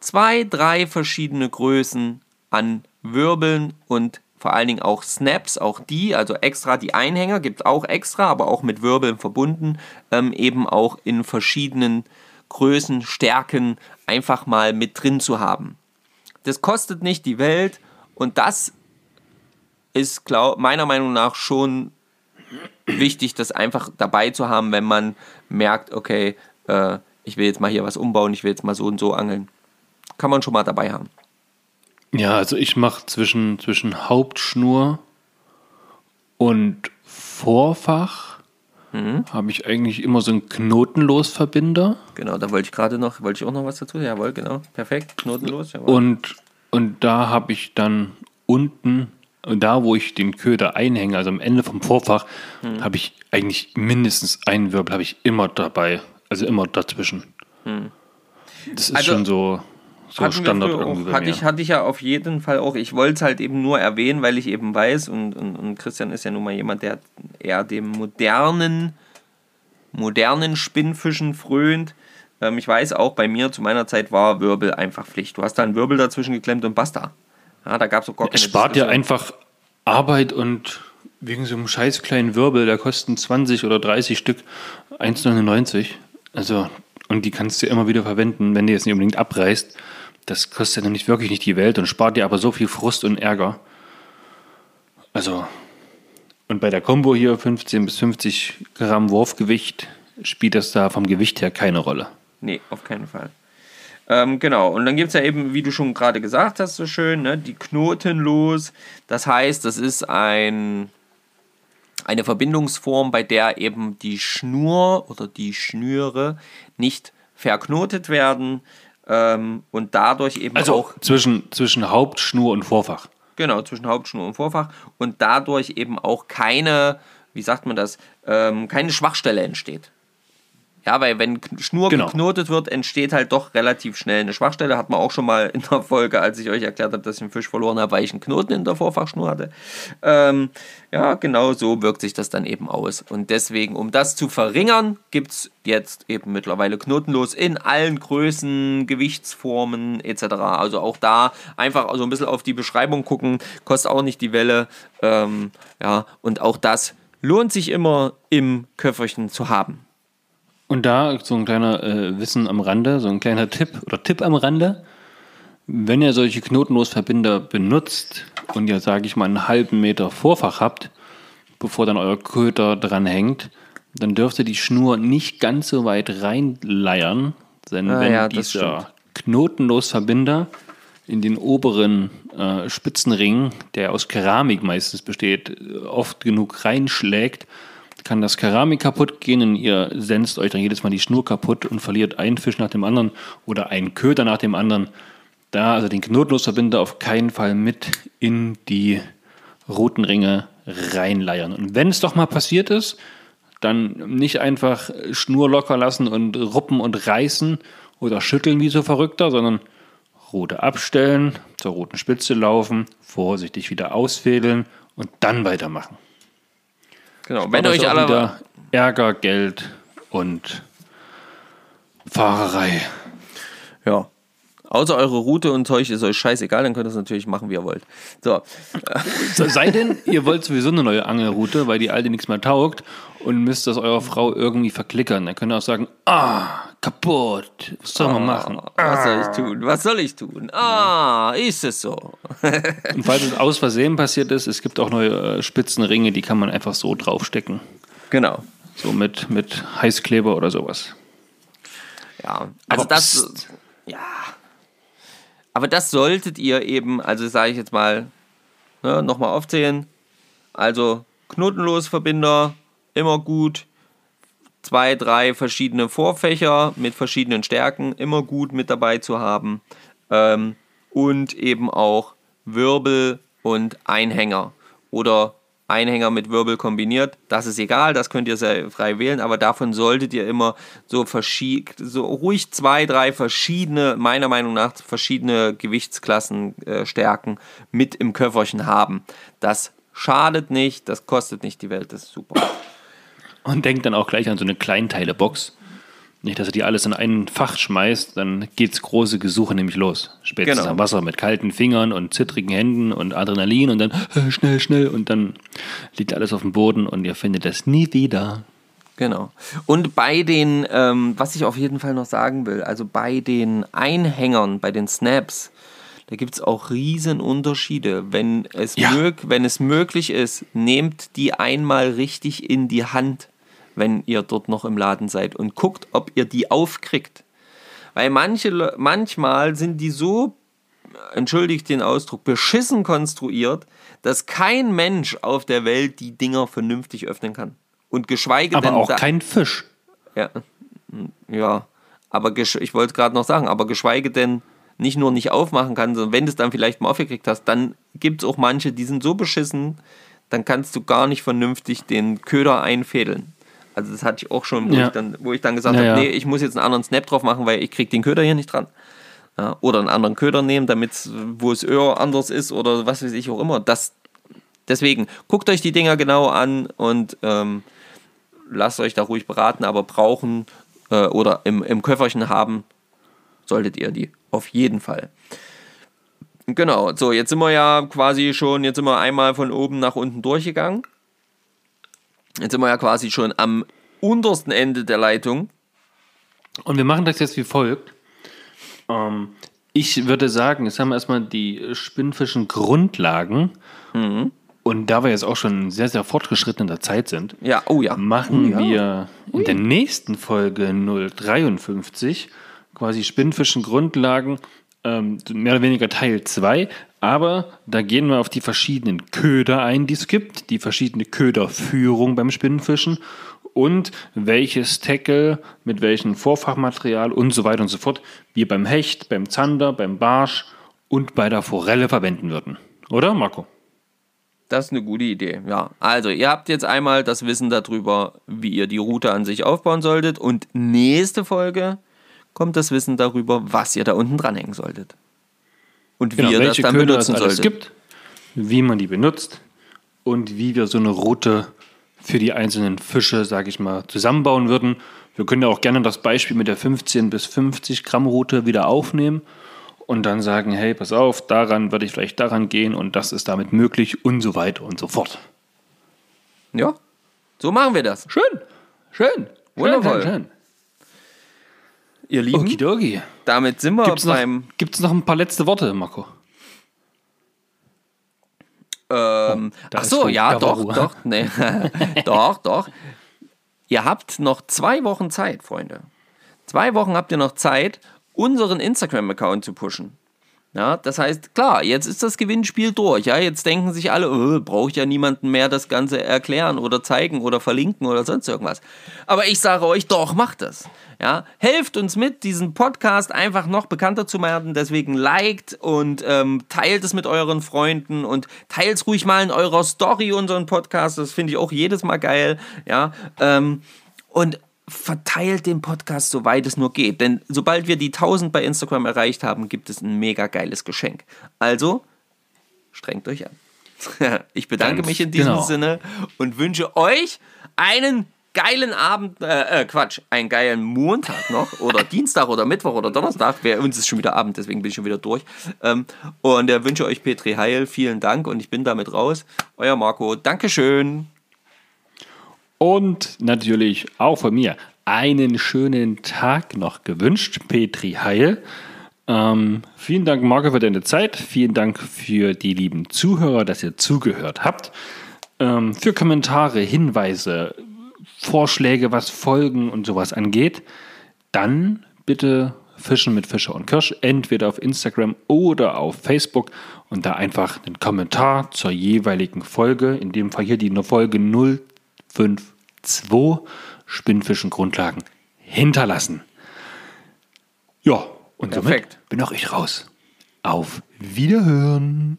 zwei, drei verschiedene Größen an Wirbeln und vor allen Dingen auch Snaps, auch die, also extra die Einhänger gibt es auch extra, aber auch mit Wirbeln verbunden, ähm, eben auch in verschiedenen Größen, Stärken einfach mal mit drin zu haben. Das kostet nicht die Welt und das ist glaub, meiner Meinung nach schon wichtig, das einfach dabei zu haben, wenn man merkt, okay, äh, ich will jetzt mal hier was umbauen, ich will jetzt mal so und so angeln. Kann man schon mal dabei haben. Ja, also ich mache zwischen, zwischen Hauptschnur und Vorfach Mhm. habe ich eigentlich immer so einen Knotenlosverbinder. Genau, da wollte ich gerade noch, wollte ich auch noch was dazu. Jawohl, genau. Perfekt, knotenlos. Jawohl. Und, und da habe ich dann unten, da wo ich den Köder einhänge, also am Ende vom Vorfach, Mhm. habe ich eigentlich mindestens einen Wirbel, habe ich immer dabei. Also immer dazwischen. Das ist. Also, schon so, so Standard irgendwie auch, bei hatte mir. ich, hatte ich ja auf jeden Fall auch. Ich wollte es halt eben nur erwähnen, weil ich eben weiß, und, und, und Christian ist ja nun mal jemand, der eher dem modernen, modernen Spinnfischen frönt. Ähm, ich weiß auch, bei mir zu meiner Zeit war Wirbel einfach Pflicht. Du hast da einen Wirbel dazwischen geklemmt und basta. Ja, da gab es auch gar keine Es spart ja Diskussion. einfach Arbeit und wegen so einem scheiß kleinen Wirbel, da kosten 20 oder 30 Stück 1,99. Also, und die kannst du immer wieder verwenden, wenn du jetzt nicht unbedingt abreißt. Das kostet ja nicht wirklich nicht die Welt und spart dir aber so viel Frust und Ärger. Also, und bei der Combo hier 15 bis 50 Gramm Wurfgewicht spielt das da vom Gewicht her keine Rolle. Nee, auf keinen Fall. Ähm, genau, und dann gibt es ja eben, wie du schon gerade gesagt hast, so schön, ne, die Knotenlos. Das heißt, das ist ein, eine Verbindungsform, bei der eben die Schnur oder die Schnüre nicht verknotet werden ähm, und dadurch eben Also auch zwischen, zwischen Hauptschnur und Vorfach. Genau, zwischen Hauptschnur und Vorfach und dadurch eben auch keine, wie sagt man das, ähm, keine Schwachstelle entsteht. Ja, weil wenn Schnur Genau. geknotet wird, entsteht halt doch relativ schnell eine Schwachstelle. Hat man auch schon mal in der Folge, als ich euch erklärt habe, dass ich einen Fisch verloren habe, weil ich einen Knoten in der Vorfachschnur hatte. Ähm, ja, genau so wirkt sich das dann eben aus. Und deswegen, um das zu verringern, gibt es jetzt eben mittlerweile knotenlos in allen Größen, Gewichtsformen etc. Also auch da einfach so ein bisschen auf die Beschreibung gucken, kostet auch nicht die Welle. Ähm, ja, und auch das lohnt sich immer im Köfferchen zu haben. Und da so ein kleiner äh, Wissen am Rande, so ein kleiner Tipp oder Tipp am Rande. Wenn ihr solche Knotenlosverbinder benutzt und ihr, sage ich mal, einen halben Meter Vorfach habt, bevor dann euer Köder dran hängt, dann dürft ihr die Schnur nicht ganz so weit reinleiern, denn Ah wenn ja, dieser Knotenlosverbinder in den oberen äh, Spitzenring, der aus Keramik meistens besteht, oft genug reinschlägt, kann das Keramik kaputt gehen und ihr senzt euch dann jedes Mal die Schnur kaputt und verliert einen Fisch nach dem anderen oder einen Köder nach dem anderen. Da also den Knotenlosverbinder auf keinen Fall mit in die Routenringe reinleiern. Und wenn es doch mal passiert ist, dann nicht einfach Schnur locker lassen und ruppen und reißen oder schütteln wie so Verrückter, sondern Rute abstellen, zur roten Spitze laufen, vorsichtig wieder ausfädeln und dann weitermachen. Genau, wenn euch alle wieder Ärger, Geld und Fahrerei. Ja. Außer eure Route und Zeug ist euch scheißegal, dann könnt ihr es natürlich machen, wie ihr wollt. So, Sei denn, ihr wollt sowieso eine neue Angelroute, weil die alte nichts mehr taugt und müsst das eurer Frau irgendwie verklickern. Dann könnt ihr auch sagen, ah, kaputt, was soll man machen? was soll ich tun? Was soll ich tun? Ah, ist es so. (laughs) Und falls es aus Versehen passiert ist, es gibt auch neue äh, Spitzenringe, die kann man einfach so draufstecken. Genau. So mit, mit Heißkleber oder sowas. Ja, also Aber das, pst. ja, aber das solltet ihr eben, also sage ich jetzt mal, ne, nochmal aufzählen. Also Knotenlosverbinder, immer gut. Zwei, drei verschiedene Vorfächer mit verschiedenen Stärken, immer gut mit dabei zu haben. Ähm, und eben auch Wirbel und Einhänger. Oder Einhänger mit Wirbel kombiniert. Das ist egal, das könnt ihr sehr frei wählen, aber davon solltet ihr immer so, so ruhig zwei, drei verschiedene, meiner Meinung nach, verschiedene Gewichtsklassen, äh, Stärken mit im Köfferchen haben. Das schadet nicht, das kostet nicht die Welt, das ist super. Und denkt dann auch gleich an so eine Kleinteile-Box. Nicht, dass er die alles in ein Fach schmeißt, dann geht's große Gesuche nämlich los. Spätestens Genau. am Wasser mit kalten Fingern und zittrigen Händen und Adrenalin und dann äh, schnell, schnell und dann liegt alles auf dem Boden und ihr findet es nie wieder. Genau. Und bei den, ähm, was ich auf jeden Fall noch sagen will, also bei den Einhängern, bei den Snaps, da gibt es auch riesen Unterschiede. Wenn es, Ja. mög wenn es möglich ist, nehmt die einmal richtig in die Hand, wenn ihr dort noch im Laden seid und guckt, ob ihr die aufkriegt. Weil manche, manchmal sind die so, entschuldigt den Ausdruck, beschissen konstruiert, dass kein Mensch auf der Welt die Dinger vernünftig öffnen kann. Und geschweige Aber denn auch da- kein Fisch. ja, ja. aber ich wollte gerade noch sagen, aber geschweige denn nicht nur nicht aufmachen kann, sondern wenn du es dann vielleicht mal aufgekriegt hast, dann gibt es auch manche, die sind so beschissen, dann kannst du gar nicht vernünftig den Köder einfädeln. Also das hatte ich auch schon, wo, Ja. ich, dann, wo ich dann gesagt Ja, habe, nee, ich muss jetzt einen anderen Snap drauf machen, weil ich krieg den Köder hier nicht dran. Ja, oder einen anderen Köder nehmen, damit wo es Öhr anders ist oder was weiß ich auch immer. Das, deswegen, guckt euch die Dinger genau an und ähm, lasst euch da ruhig beraten, aber brauchen äh, oder im, im Köfferchen haben solltet ihr die. Auf jeden Fall. Genau, so, jetzt sind wir ja quasi schon, jetzt sind wir einmal von oben nach unten durchgegangen. Jetzt sind wir ja quasi schon am untersten Ende der Leitung. Und wir machen das jetzt wie folgt. Ähm, ich würde sagen, jetzt haben wir erstmal die Spinnfischen Grundlagen. Mhm. Und da wir jetzt auch schon sehr, sehr fortgeschritten in der Zeit sind, Ja, oh ja. machen Oh ja. wir in der nächsten Folge 053 quasi Spinnfischen Grundlagen, ähm, mehr oder weniger Teil 2. Aber da gehen wir auf die verschiedenen Köder ein, die es gibt, die verschiedene Köderführung beim Spinnfischen und welches Tackle mit welchem Vorfachmaterial und so weiter und so fort wir beim Hecht, beim Zander, beim Barsch und bei der Forelle verwenden würden. Oder, Marco? Das ist eine gute Idee, ja. Also, ihr habt jetzt einmal das Wissen darüber, wie ihr die Route an sich aufbauen solltet. Und nächste Folge kommt das Wissen darüber, was ihr da unten dranhängen solltet. Und wie ihr das Genau, dann Köder benutzen es solltet. gibt, wie man die benutzt und wie wir so eine Route für die einzelnen Fische, sage ich mal, zusammenbauen würden. Wir können ja auch gerne das Beispiel mit der 15 bis 50 Gramm Route wieder aufnehmen und dann sagen, hey, pass auf, daran würde ich vielleicht daran gehen und das ist damit möglich und so weiter und so fort. Ja, so machen wir das. Schön, schön, Wundervoll. schön, schön. Ihr Lieben, Okidoki. Damit sind wir Gibt es noch, beim. gibt's noch ein paar letzte Worte, Marco? Ähm, da ach so, ja, doch, Ruhe. doch, nee. (laughs) doch, doch. Ihr habt noch zwei Wochen Zeit, Freunde. Zwei Wochen habt ihr noch Zeit, unseren Instagram-Account zu pushen. Ja, das heißt, klar, jetzt ist das Gewinnspiel durch. Ja, jetzt denken sich alle, oh, brauche ich ja niemanden mehr das Ganze erklären oder zeigen oder verlinken oder sonst irgendwas. Aber ich sage euch, doch, macht das. Ja, helft uns mit, diesen Podcast einfach noch bekannter zu machen. Deswegen liked und ähm, teilt es mit euren Freunden und teilt es ruhig mal in eurer Story unseren Podcast. Das finde ich auch jedes Mal geil. Ja, ähm, und verteilt den Podcast, soweit es nur geht. Denn sobald wir die 1000 bei Instagram erreicht haben, gibt es ein mega geiles Geschenk. Also, strengt euch an. (laughs) Ich bedanke Ganz mich in diesem genau. Sinne und wünsche euch einen geilen Abend, äh, äh, Quatsch, einen geilen Montag noch oder (laughs) Dienstag oder Mittwoch oder Donnerstag. Bei uns ist schon wieder Abend, deswegen bin ich schon wieder durch. Ähm, und äh, wünsche euch Petri Heil, vielen Dank und ich bin damit raus. Euer Marco, Dankeschön. Und natürlich auch von mir einen schönen Tag noch gewünscht, Petri Heil. Ähm, vielen Dank, Marco, für deine Zeit. Vielen Dank für die lieben Zuhörer, dass ihr zugehört habt. Ähm, für Kommentare, Hinweise, Vorschläge, was Folgen und sowas angeht, dann bitte Fischen mit Fischer und Kirsch, entweder auf Instagram oder auf Facebook und da einfach einen Kommentar zur jeweiligen Folge, in dem Fall hier die Folge 052 Spinnfischen Grundlagen hinterlassen. Ja, und Perfekt. somit bin auch ich raus. Auf Wiederhören.